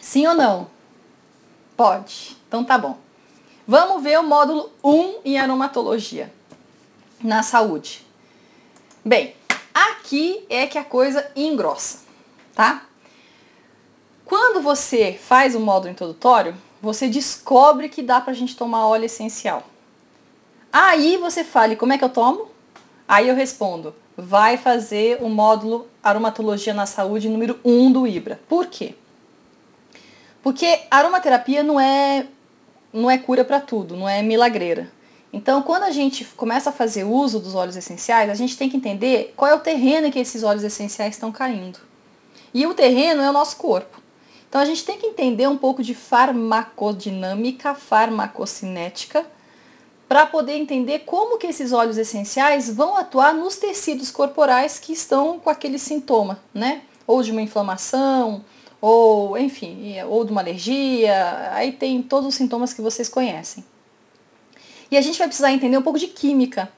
Sim ou não? Pode. Então tá bom. Vamos ver o módulo 1 em aromatologia na saúde. Bem, aqui é que a coisa engrossa, tá? Quando você faz o módulo introdutório, você descobre que dá pra gente tomar óleo essencial. Aí você fala, como é que eu tomo? Aí eu respondo, vai fazer o módulo Aromatologia na Saúde número 1 do IBRA. Por quê? Porque aromaterapia não é, não é cura para tudo, não é milagreira. Então, quando a gente começa a fazer uso dos óleos essenciais, a gente tem que entender qual é o terreno em que esses óleos essenciais estão caindo. E o terreno é o nosso corpo. Então a gente tem que entender um pouco de farmacodinâmica, farmacocinética, para poder entender como que esses óleos essenciais vão atuar nos tecidos corporais que estão com aquele sintoma, né? Ou de uma inflamação, ou enfim, ou de uma alergia, aí tem todos os sintomas que vocês conhecem. E a gente vai precisar entender um pouco de química,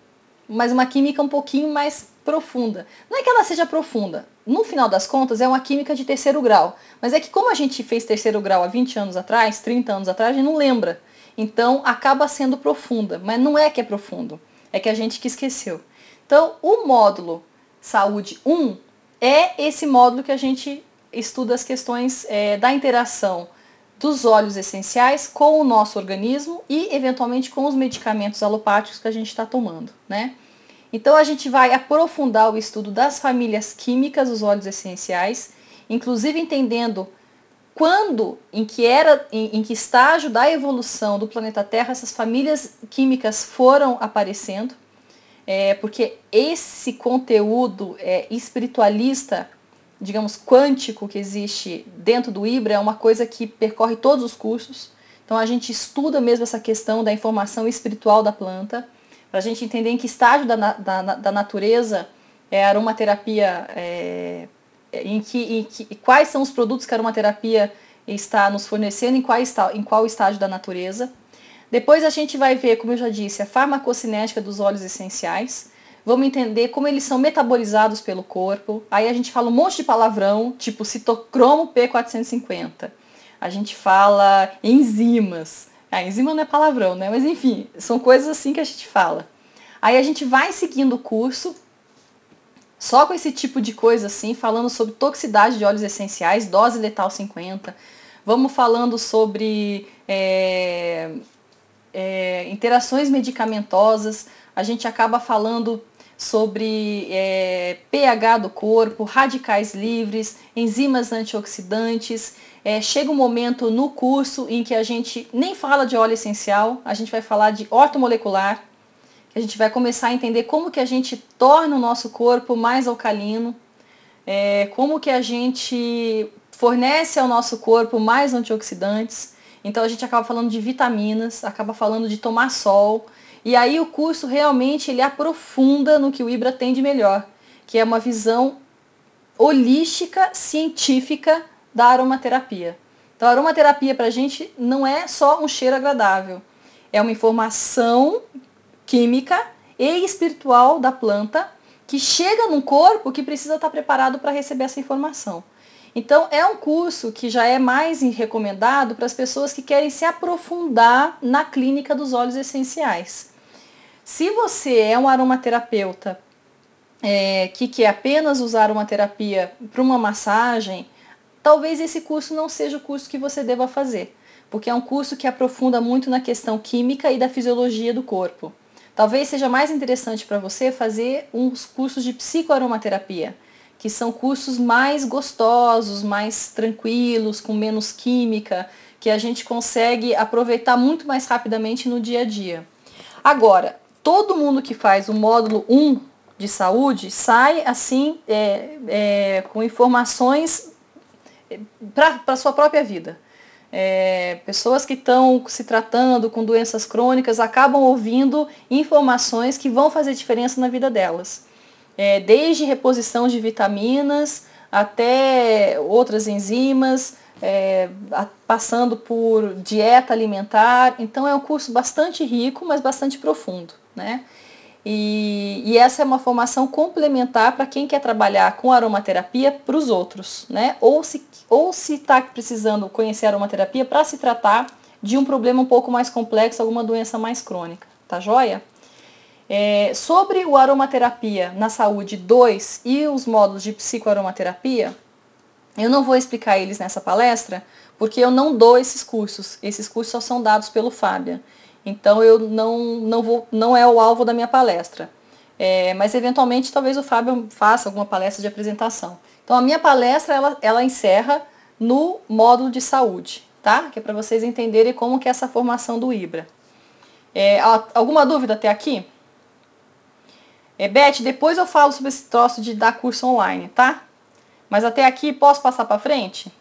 mas uma química um pouquinho mais profunda. Não é que ela seja profunda. No final das contas, é uma química de terceiro grau. Mas é que como a gente fez terceiro grau há 20 anos atrás, 30 anos atrás, a gente não lembra. Então, acaba sendo profunda. Mas não é que é profundo. É que a gente que esqueceu. Então, o módulo Saúde 1 é esse módulo que a gente estuda as questões é, da interação dos óleos essenciais com o nosso organismo e, eventualmente, com os medicamentos alopáticos que a gente está tomando, né? Então, a gente vai aprofundar o estudo das famílias químicas dos óleos essenciais, inclusive entendendo quando, em que era, em, em que estágio da evolução do planeta Terra essas famílias químicas foram aparecendo, é, porque esse conteúdo é, espiritualista digamos, quântico que existe dentro do IBRA é uma coisa que percorre todos os cursos. Então a gente estuda mesmo essa questão da informação espiritual da planta, para a gente entender em que estágio da, da, da natureza é a aromaterapia, é, em, que, em que, quais são os produtos que a aromaterapia está nos fornecendo, em qual, em qual estágio da natureza. Depois a gente vai ver, como eu já disse, a farmacocinética dos óleos essenciais, vamos entender como eles são metabolizados pelo corpo. Aí a gente fala um monte de palavrão, tipo citocromo P450. A gente fala enzimas. A ah, enzima não é palavrão, né? Mas enfim, são coisas assim que a gente fala. Aí a gente vai seguindo o curso, só com esse tipo de coisa assim, falando sobre toxicidade de óleos essenciais, dose letal 50. Vamos falando sobre é, é, interações medicamentosas. A gente acaba falando sobre é, pH do corpo, radicais livres, enzimas antioxidantes. É, chega um momento no curso em que a gente nem fala de óleo essencial, a gente vai falar de ortomolecular, a gente vai começar a entender como que a gente torna o nosso corpo mais alcalino, é, como que a gente fornece ao nosso corpo mais antioxidantes. Então a gente acaba falando de vitaminas, acaba falando de tomar sol, e aí o curso realmente ele aprofunda no que o Ibra tem de melhor, que é uma visão holística, científica da aromaterapia. Então a aromaterapia para a gente não é só um cheiro agradável, é uma informação química e espiritual da planta que chega num corpo que precisa estar preparado para receber essa informação. Então, é um curso que já é mais recomendado para as pessoas que querem se aprofundar na clínica dos óleos essenciais. Se você é um aromaterapeuta é, que quer apenas usar uma terapia para uma massagem, talvez esse curso não seja o curso que você deva fazer, porque é um curso que aprofunda muito na questão química e da fisiologia do corpo. Talvez seja mais interessante para você fazer uns cursos de psicoaromaterapia, que são cursos mais gostosos, mais tranquilos, com menos química, que a gente consegue aproveitar muito mais rapidamente no dia a dia. Agora, todo mundo que faz o módulo 1 de saúde sai assim é, é, com informações é, para a sua própria vida. É, pessoas que estão se tratando com doenças crônicas acabam ouvindo informações que vão fazer diferença na vida delas. É, desde reposição de vitaminas até outras enzimas, é, passando por dieta alimentar. Então é um curso bastante rico, mas bastante profundo né? E, e, essa é uma formação complementar para quem quer trabalhar com aromaterapia para os outros, né? Ou se ou se está precisando conhecer aromaterapia para se tratar de um problema um pouco mais complexo, alguma doença mais crônica, tá joia? É, sobre o aromaterapia na saúde 2 e os módulos de psicoaromaterapia, eu não vou explicar eles nessa palestra, porque eu não dou esses cursos. Esses cursos só são dados pelo Fábia. Então eu não, não, vou, não é o alvo da minha palestra. É, mas eventualmente talvez o Fábio faça alguma palestra de apresentação. Então a minha palestra ela, ela encerra no módulo de saúde, tá? Que é para vocês entenderem como que é essa formação do IBRA. É, alguma dúvida até aqui? É, Beth, depois eu falo sobre esse troço de dar curso online, tá? Mas até aqui posso passar para frente?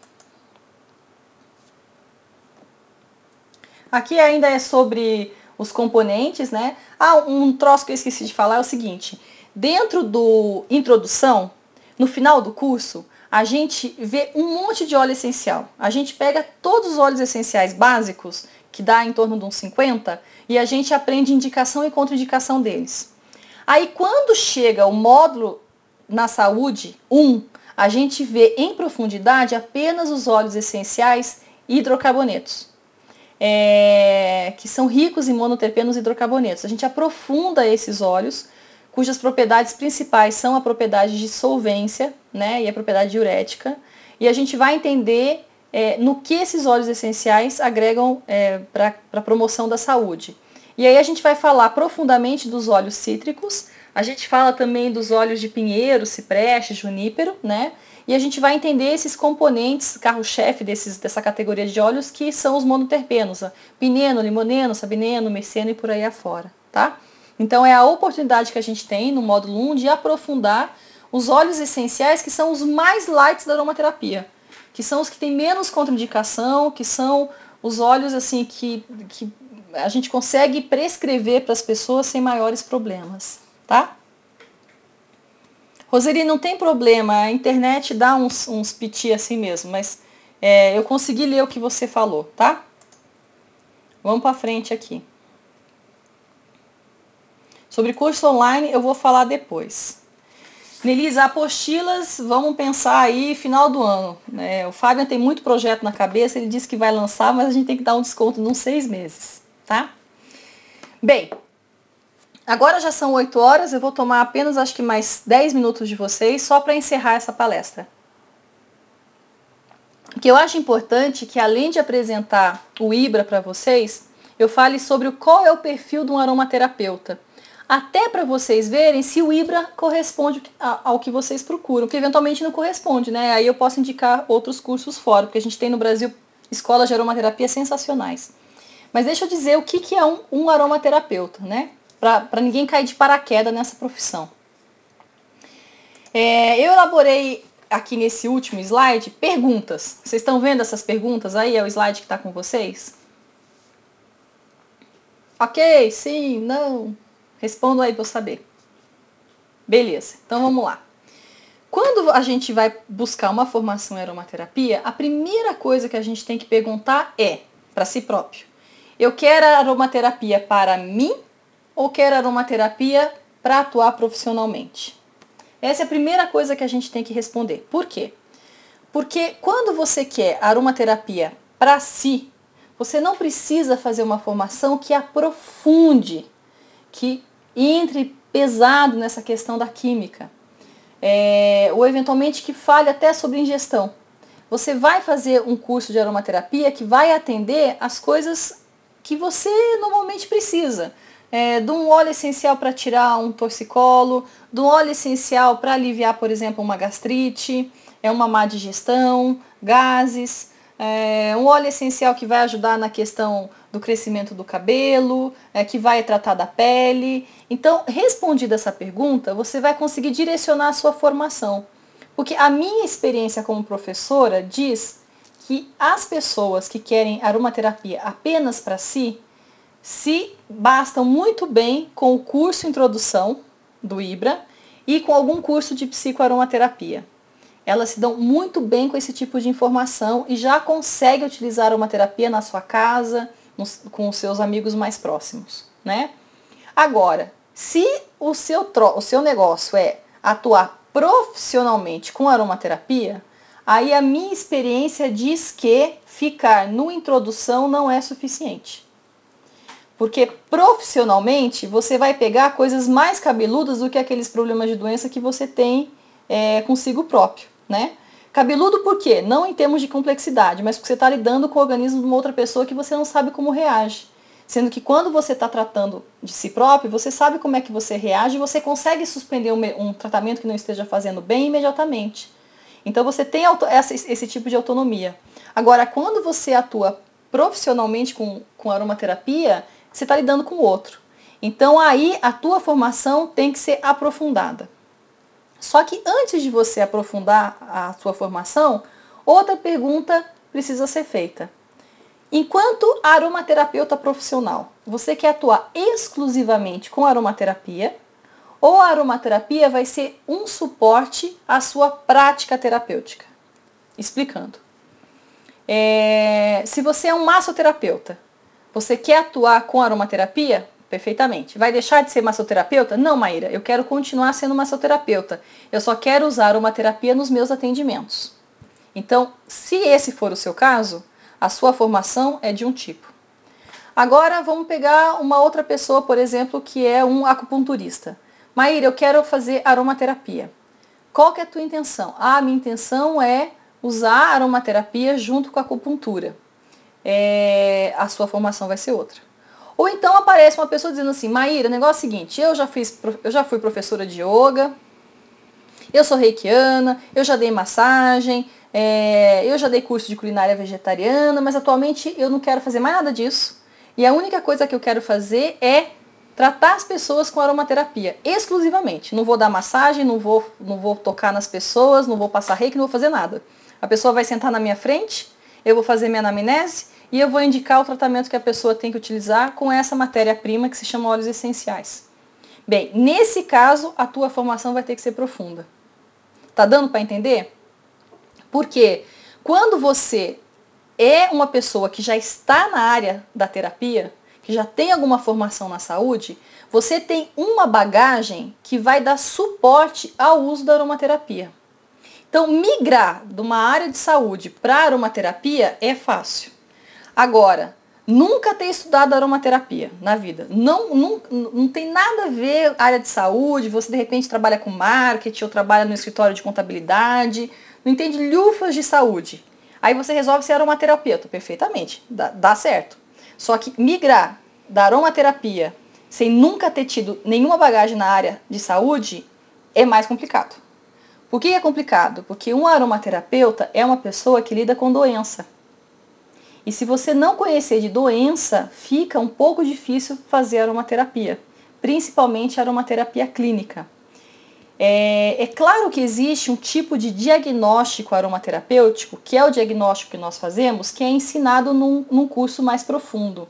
Aqui ainda é sobre os componentes, né? Ah, um troço que eu esqueci de falar é o seguinte. Dentro do introdução, no final do curso, a gente vê um monte de óleo essencial. A gente pega todos os óleos essenciais básicos, que dá em torno de uns 50, e a gente aprende indicação e contraindicação deles. Aí quando chega o módulo na saúde 1, a gente vê em profundidade apenas os óleos essenciais hidrocarbonetos, é, que são ricos em monoterpenos hidrocarbonetos. A gente aprofunda esses óleos, cujas propriedades principais são a propriedade de solvência né, e a propriedade diurética, e a gente vai entender é, no que esses óleos essenciais agregam é, para a promoção da saúde. E aí a gente vai falar profundamente dos óleos cítricos, a gente fala também dos óleos de pinheiro, cipreste, junípero, né? E a gente vai entender esses componentes, carro-chefe dessa categoria de óleos, que são os monoterpenos, pineno, limoneno, sabineno, merceno e por aí afora, tá? Então é a oportunidade que a gente tem no módulo 1 de aprofundar os óleos essenciais que são os mais lights da aromaterapia, que são os que têm menos contraindicação, que são os óleos assim que, que a gente consegue prescrever para as pessoas sem maiores problemas, tá? Roseli, não tem problema, a internet dá uns, uns piti assim mesmo, mas é, eu consegui ler o que você falou, tá? Vamos para frente aqui. Sobre curso online eu vou falar depois. Nelisa, apostilas, vamos pensar aí final do ano. Né? O Fábio tem muito projeto na cabeça, ele disse que vai lançar, mas a gente tem que dar um desconto de uns seis meses tá? Bem, agora já são 8 horas, eu vou tomar apenas acho que mais 10 minutos de vocês só para encerrar essa palestra. O que eu acho importante é que além de apresentar o IBRA para vocês, eu fale sobre qual é o perfil de um aromaterapeuta. Até para vocês verem se o IBRA corresponde ao que vocês procuram, que eventualmente não corresponde, né? Aí eu posso indicar outros cursos fora, porque a gente tem no Brasil escolas de aromaterapia sensacionais. Mas deixa eu dizer o que, que é um, um aromaterapeuta, né? Para ninguém cair de paraquedas nessa profissão. É, eu elaborei aqui nesse último slide perguntas. Vocês estão vendo essas perguntas aí? É o slide que está com vocês? Ok, sim, não. Respondo aí para eu saber. Beleza, então vamos lá. Quando a gente vai buscar uma formação em aromaterapia, a primeira coisa que a gente tem que perguntar é para si próprio: eu quero aromaterapia para mim ou quero aromaterapia para atuar profissionalmente? Essa é a primeira coisa que a gente tem que responder. Por quê? Porque quando você quer aromaterapia para si, você não precisa fazer uma formação que aprofunde, que entre pesado nessa questão da química, é, ou eventualmente que fale até sobre ingestão. Você vai fazer um curso de aromaterapia que vai atender as coisas que você normalmente precisa. É, de um óleo essencial para tirar um torcicolo, de um óleo essencial para aliviar, por exemplo, uma gastrite, é uma má digestão, gases, é, um óleo essencial que vai ajudar na questão do crescimento do cabelo, é, que vai tratar da pele. Então, respondida essa pergunta, você vai conseguir direcionar a sua formação. Porque a minha experiência como professora diz que as pessoas que querem aromaterapia apenas para si, se bastam muito bem com o curso Introdução do IBRA e com algum curso de psicoaromaterapia. Elas se dão muito bem com esse tipo de informação e já conseguem utilizar a aromaterapia na sua casa, com os seus amigos mais próximos, né? Agora, se o seu, o seu negócio é atuar profissionalmente com aromaterapia, Aí a minha experiência diz que ficar no introdução não é suficiente. Porque profissionalmente você vai pegar coisas mais cabeludas do que aqueles problemas de doença que você tem é, consigo próprio, né? Cabeludo por quê? Não em termos de complexidade, mas porque você está lidando com o organismo de uma outra pessoa que você não sabe como reage. Sendo que quando você está tratando de si próprio, você sabe como é que você reage e você consegue suspender um, um tratamento que não esteja fazendo bem imediatamente. Então você tem essa, esse tipo de autonomia. Agora, quando você atua profissionalmente com, com aromaterapia, você está lidando com o outro. Então aí a tua formação tem que ser aprofundada. Só que antes de você aprofundar a sua formação, outra pergunta precisa ser feita. Enquanto aromaterapeuta profissional, você quer atuar exclusivamente com aromaterapia ou a aromaterapia vai ser um suporte à sua prática terapêutica. Explicando. É, se você é um massoterapeuta, você quer atuar com aromaterapia, perfeitamente. Vai deixar de ser massoterapeuta? Não, Maíra, eu quero continuar sendo massoterapeuta. Eu só quero usar uma terapia nos meus atendimentos. Então, se esse for o seu caso, a sua formação é de um tipo. Agora vamos pegar uma outra pessoa, por exemplo, que é um acupunturista. Maíra, eu quero fazer aromaterapia. Qual que é a tua intenção? Ah, minha intenção é usar aromaterapia junto com a acupuntura. É, a sua formação vai ser outra. Ou então aparece uma pessoa dizendo assim, Maíra, o negócio é o seguinte, eu já, fiz, eu já fui professora de yoga, eu sou reikiana, eu já dei massagem, é, eu já dei curso de culinária vegetariana, mas atualmente eu não quero fazer mais nada disso. E a única coisa que eu quero fazer é tratar as pessoas com aromaterapia, exclusivamente. Não vou dar massagem, não vou, não vou tocar nas pessoas, não vou passar reiki, não vou fazer nada. A pessoa vai sentar na minha frente, eu vou fazer minha anamnese e eu vou indicar o tratamento que a pessoa tem que utilizar com essa matéria-prima que se chama óleos essenciais. Bem, nesse caso, a tua formação vai ter que ser profunda. Tá dando para entender? Porque quando você é uma pessoa que já está na área da terapia, que já tem alguma formação na saúde, você tem uma bagagem que vai dar suporte ao uso da aromaterapia. Então, migrar de uma área de saúde para aromaterapia é fácil. Agora, nunca ter estudado aromaterapia na vida. Não, não, não tem nada a ver área de saúde, você de repente trabalha com marketing ou trabalha no escritório de contabilidade, não entende lufas de saúde. Aí você resolve ser aromaterapeuta, perfeitamente, dá, dá certo. Só que migrar da aromaterapia sem nunca ter tido nenhuma bagagem na área de saúde é mais complicado. Por que é complicado? Porque um aromaterapeuta é uma pessoa que lida com doença. E se você não conhecer de doença, fica um pouco difícil fazer aromaterapia, principalmente aromaterapia clínica. É, é, claro que existe um tipo de diagnóstico aromaterapêutico, que é o diagnóstico que nós fazemos, que é ensinado num, num curso mais profundo.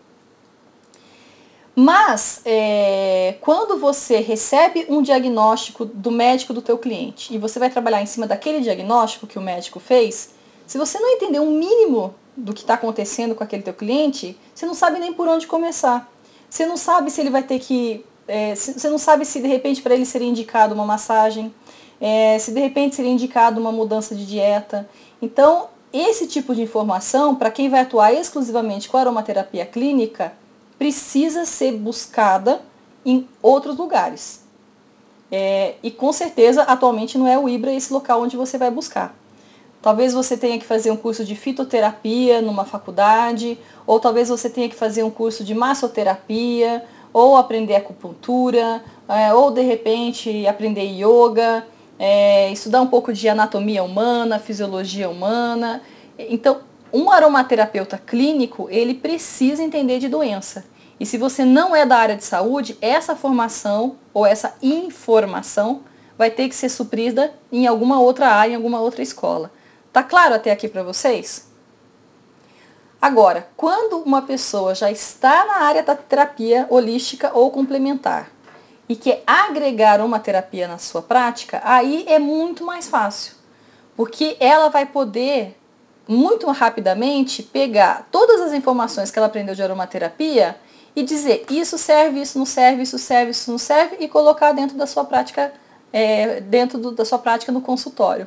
Mas, é, quando você recebe um diagnóstico do médico do teu cliente e você vai trabalhar em cima daquele diagnóstico que o médico fez, se você não entender um mínimo do que está acontecendo com aquele teu cliente, você não sabe nem por onde começar. Você não sabe se ele vai ter que. É, você não sabe se de repente para ele seria indicado uma massagem, é, se de repente seria indicado uma mudança de dieta. Então, esse tipo de informação, para quem vai atuar exclusivamente com aromaterapia clínica, precisa ser buscada em outros lugares. É, e com certeza, atualmente não é o IBRA esse local onde você vai buscar. Talvez você tenha que fazer um curso de fitoterapia numa faculdade, ou talvez você tenha que fazer um curso de massoterapia, ou aprender acupuntura, é, ou de repente aprender yoga, é, estudar um pouco de anatomia humana, fisiologia humana. Então, um aromaterapeuta clínico, ele precisa entender de doença. E se você não é da área de saúde, essa formação ou essa informação vai ter que ser suprida em alguma outra área, em alguma outra escola. Tá claro até aqui para vocês? Agora, quando uma pessoa já está na área da terapia holística ou complementar e quer agregar uma terapia na sua prática, aí é muito mais fácil. Porque ela vai poder muito rapidamente pegar todas as informações que ela aprendeu de aromaterapia e dizer isso serve, isso não serve, isso serve, isso não serve e colocar dentro da sua prática, é, dentro do, da sua prática no consultório.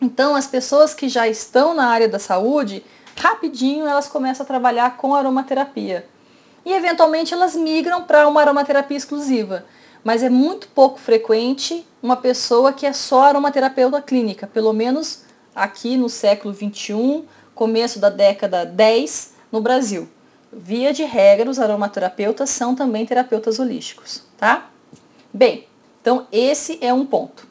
Então, as pessoas que já estão na área da saúde, rapidinho elas começam a trabalhar com aromaterapia. E eventualmente elas migram para uma aromaterapia exclusiva. Mas é muito pouco frequente uma pessoa que é só aromaterapeuta clínica, pelo menos aqui no século 21, começo da década 10 no Brasil. Via de regra, os aromaterapeutas são também terapeutas holísticos, tá? Bem, então esse é um ponto.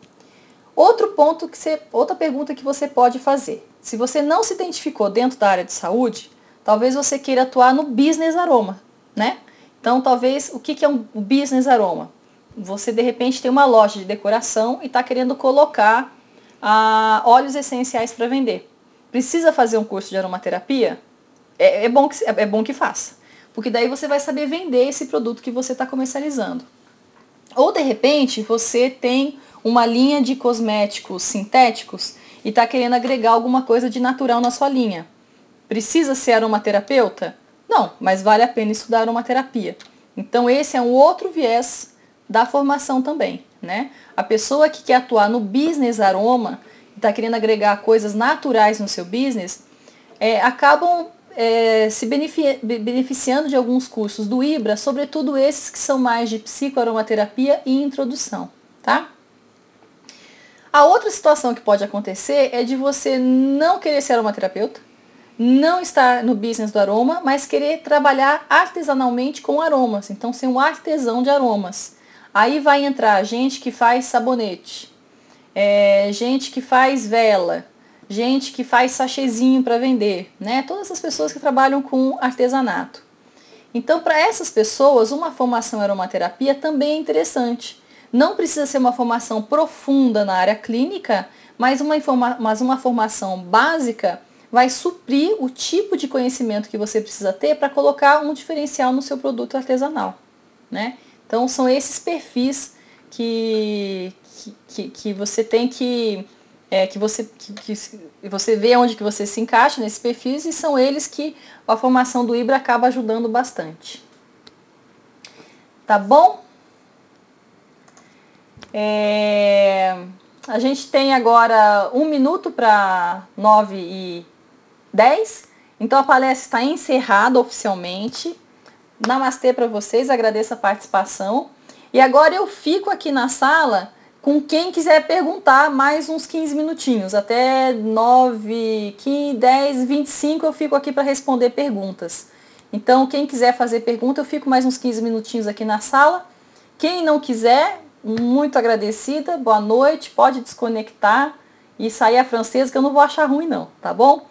Outro ponto que você, outra pergunta que você pode fazer. Se você não se identificou dentro da área de saúde, talvez você queira atuar no business aroma, né? Então, talvez, o que é um business aroma? Você, de repente, tem uma loja de decoração e está querendo colocar ah, óleos essenciais para vender. Precisa fazer um curso de aromaterapia? É, é, bom que, é bom que faça. Porque daí você vai saber vender esse produto que você está comercializando. Ou, de repente, você tem uma linha de cosméticos sintéticos e está querendo agregar alguma coisa de natural na sua linha. Precisa ser aromaterapeuta? Não, mas vale a pena estudar aromaterapia. Então esse é um outro viés da formação também, né? A pessoa que quer atuar no business aroma, está querendo agregar coisas naturais no seu business, é, acabam é, se beneficiando de alguns cursos do IBRA, sobretudo esses que são mais de psicoaromaterapia e introdução, tá? A outra situação que pode acontecer é de você não querer ser aromaterapeuta, não estar no business do aroma, mas querer trabalhar artesanalmente com aromas, então ser um artesão de aromas. Aí vai entrar gente que faz sabonete, é, gente que faz vela, gente que faz sachezinho para vender, né? Todas as pessoas que trabalham com artesanato. Então, para essas pessoas, uma formação aromaterapia também é interessante. Não precisa ser uma formação profunda na área clínica, mas uma, informa mas uma formação básica vai suprir o tipo de conhecimento que você precisa ter para colocar um diferencial no seu produto artesanal. Né? Então, são esses perfis que, que, que você tem que é, que você que, que, você vê onde que você se encaixa nesses perfis e são eles que a formação do IBRA acaba ajudando bastante. Tá bom? É, a gente tem agora um minuto para 9 e 10. Então a palestra está encerrada oficialmente. Namastê para vocês, agradeço a participação. E agora eu fico aqui na sala com quem quiser perguntar mais uns 15 minutinhos, até 9, 15, 10, 25 eu fico aqui para responder perguntas. Então, quem quiser fazer pergunta, eu fico mais uns 15 minutinhos aqui na sala. Quem não quiser, muito agradecida, boa noite, pode desconectar e sair a francesa que eu não vou achar ruim não, tá bom?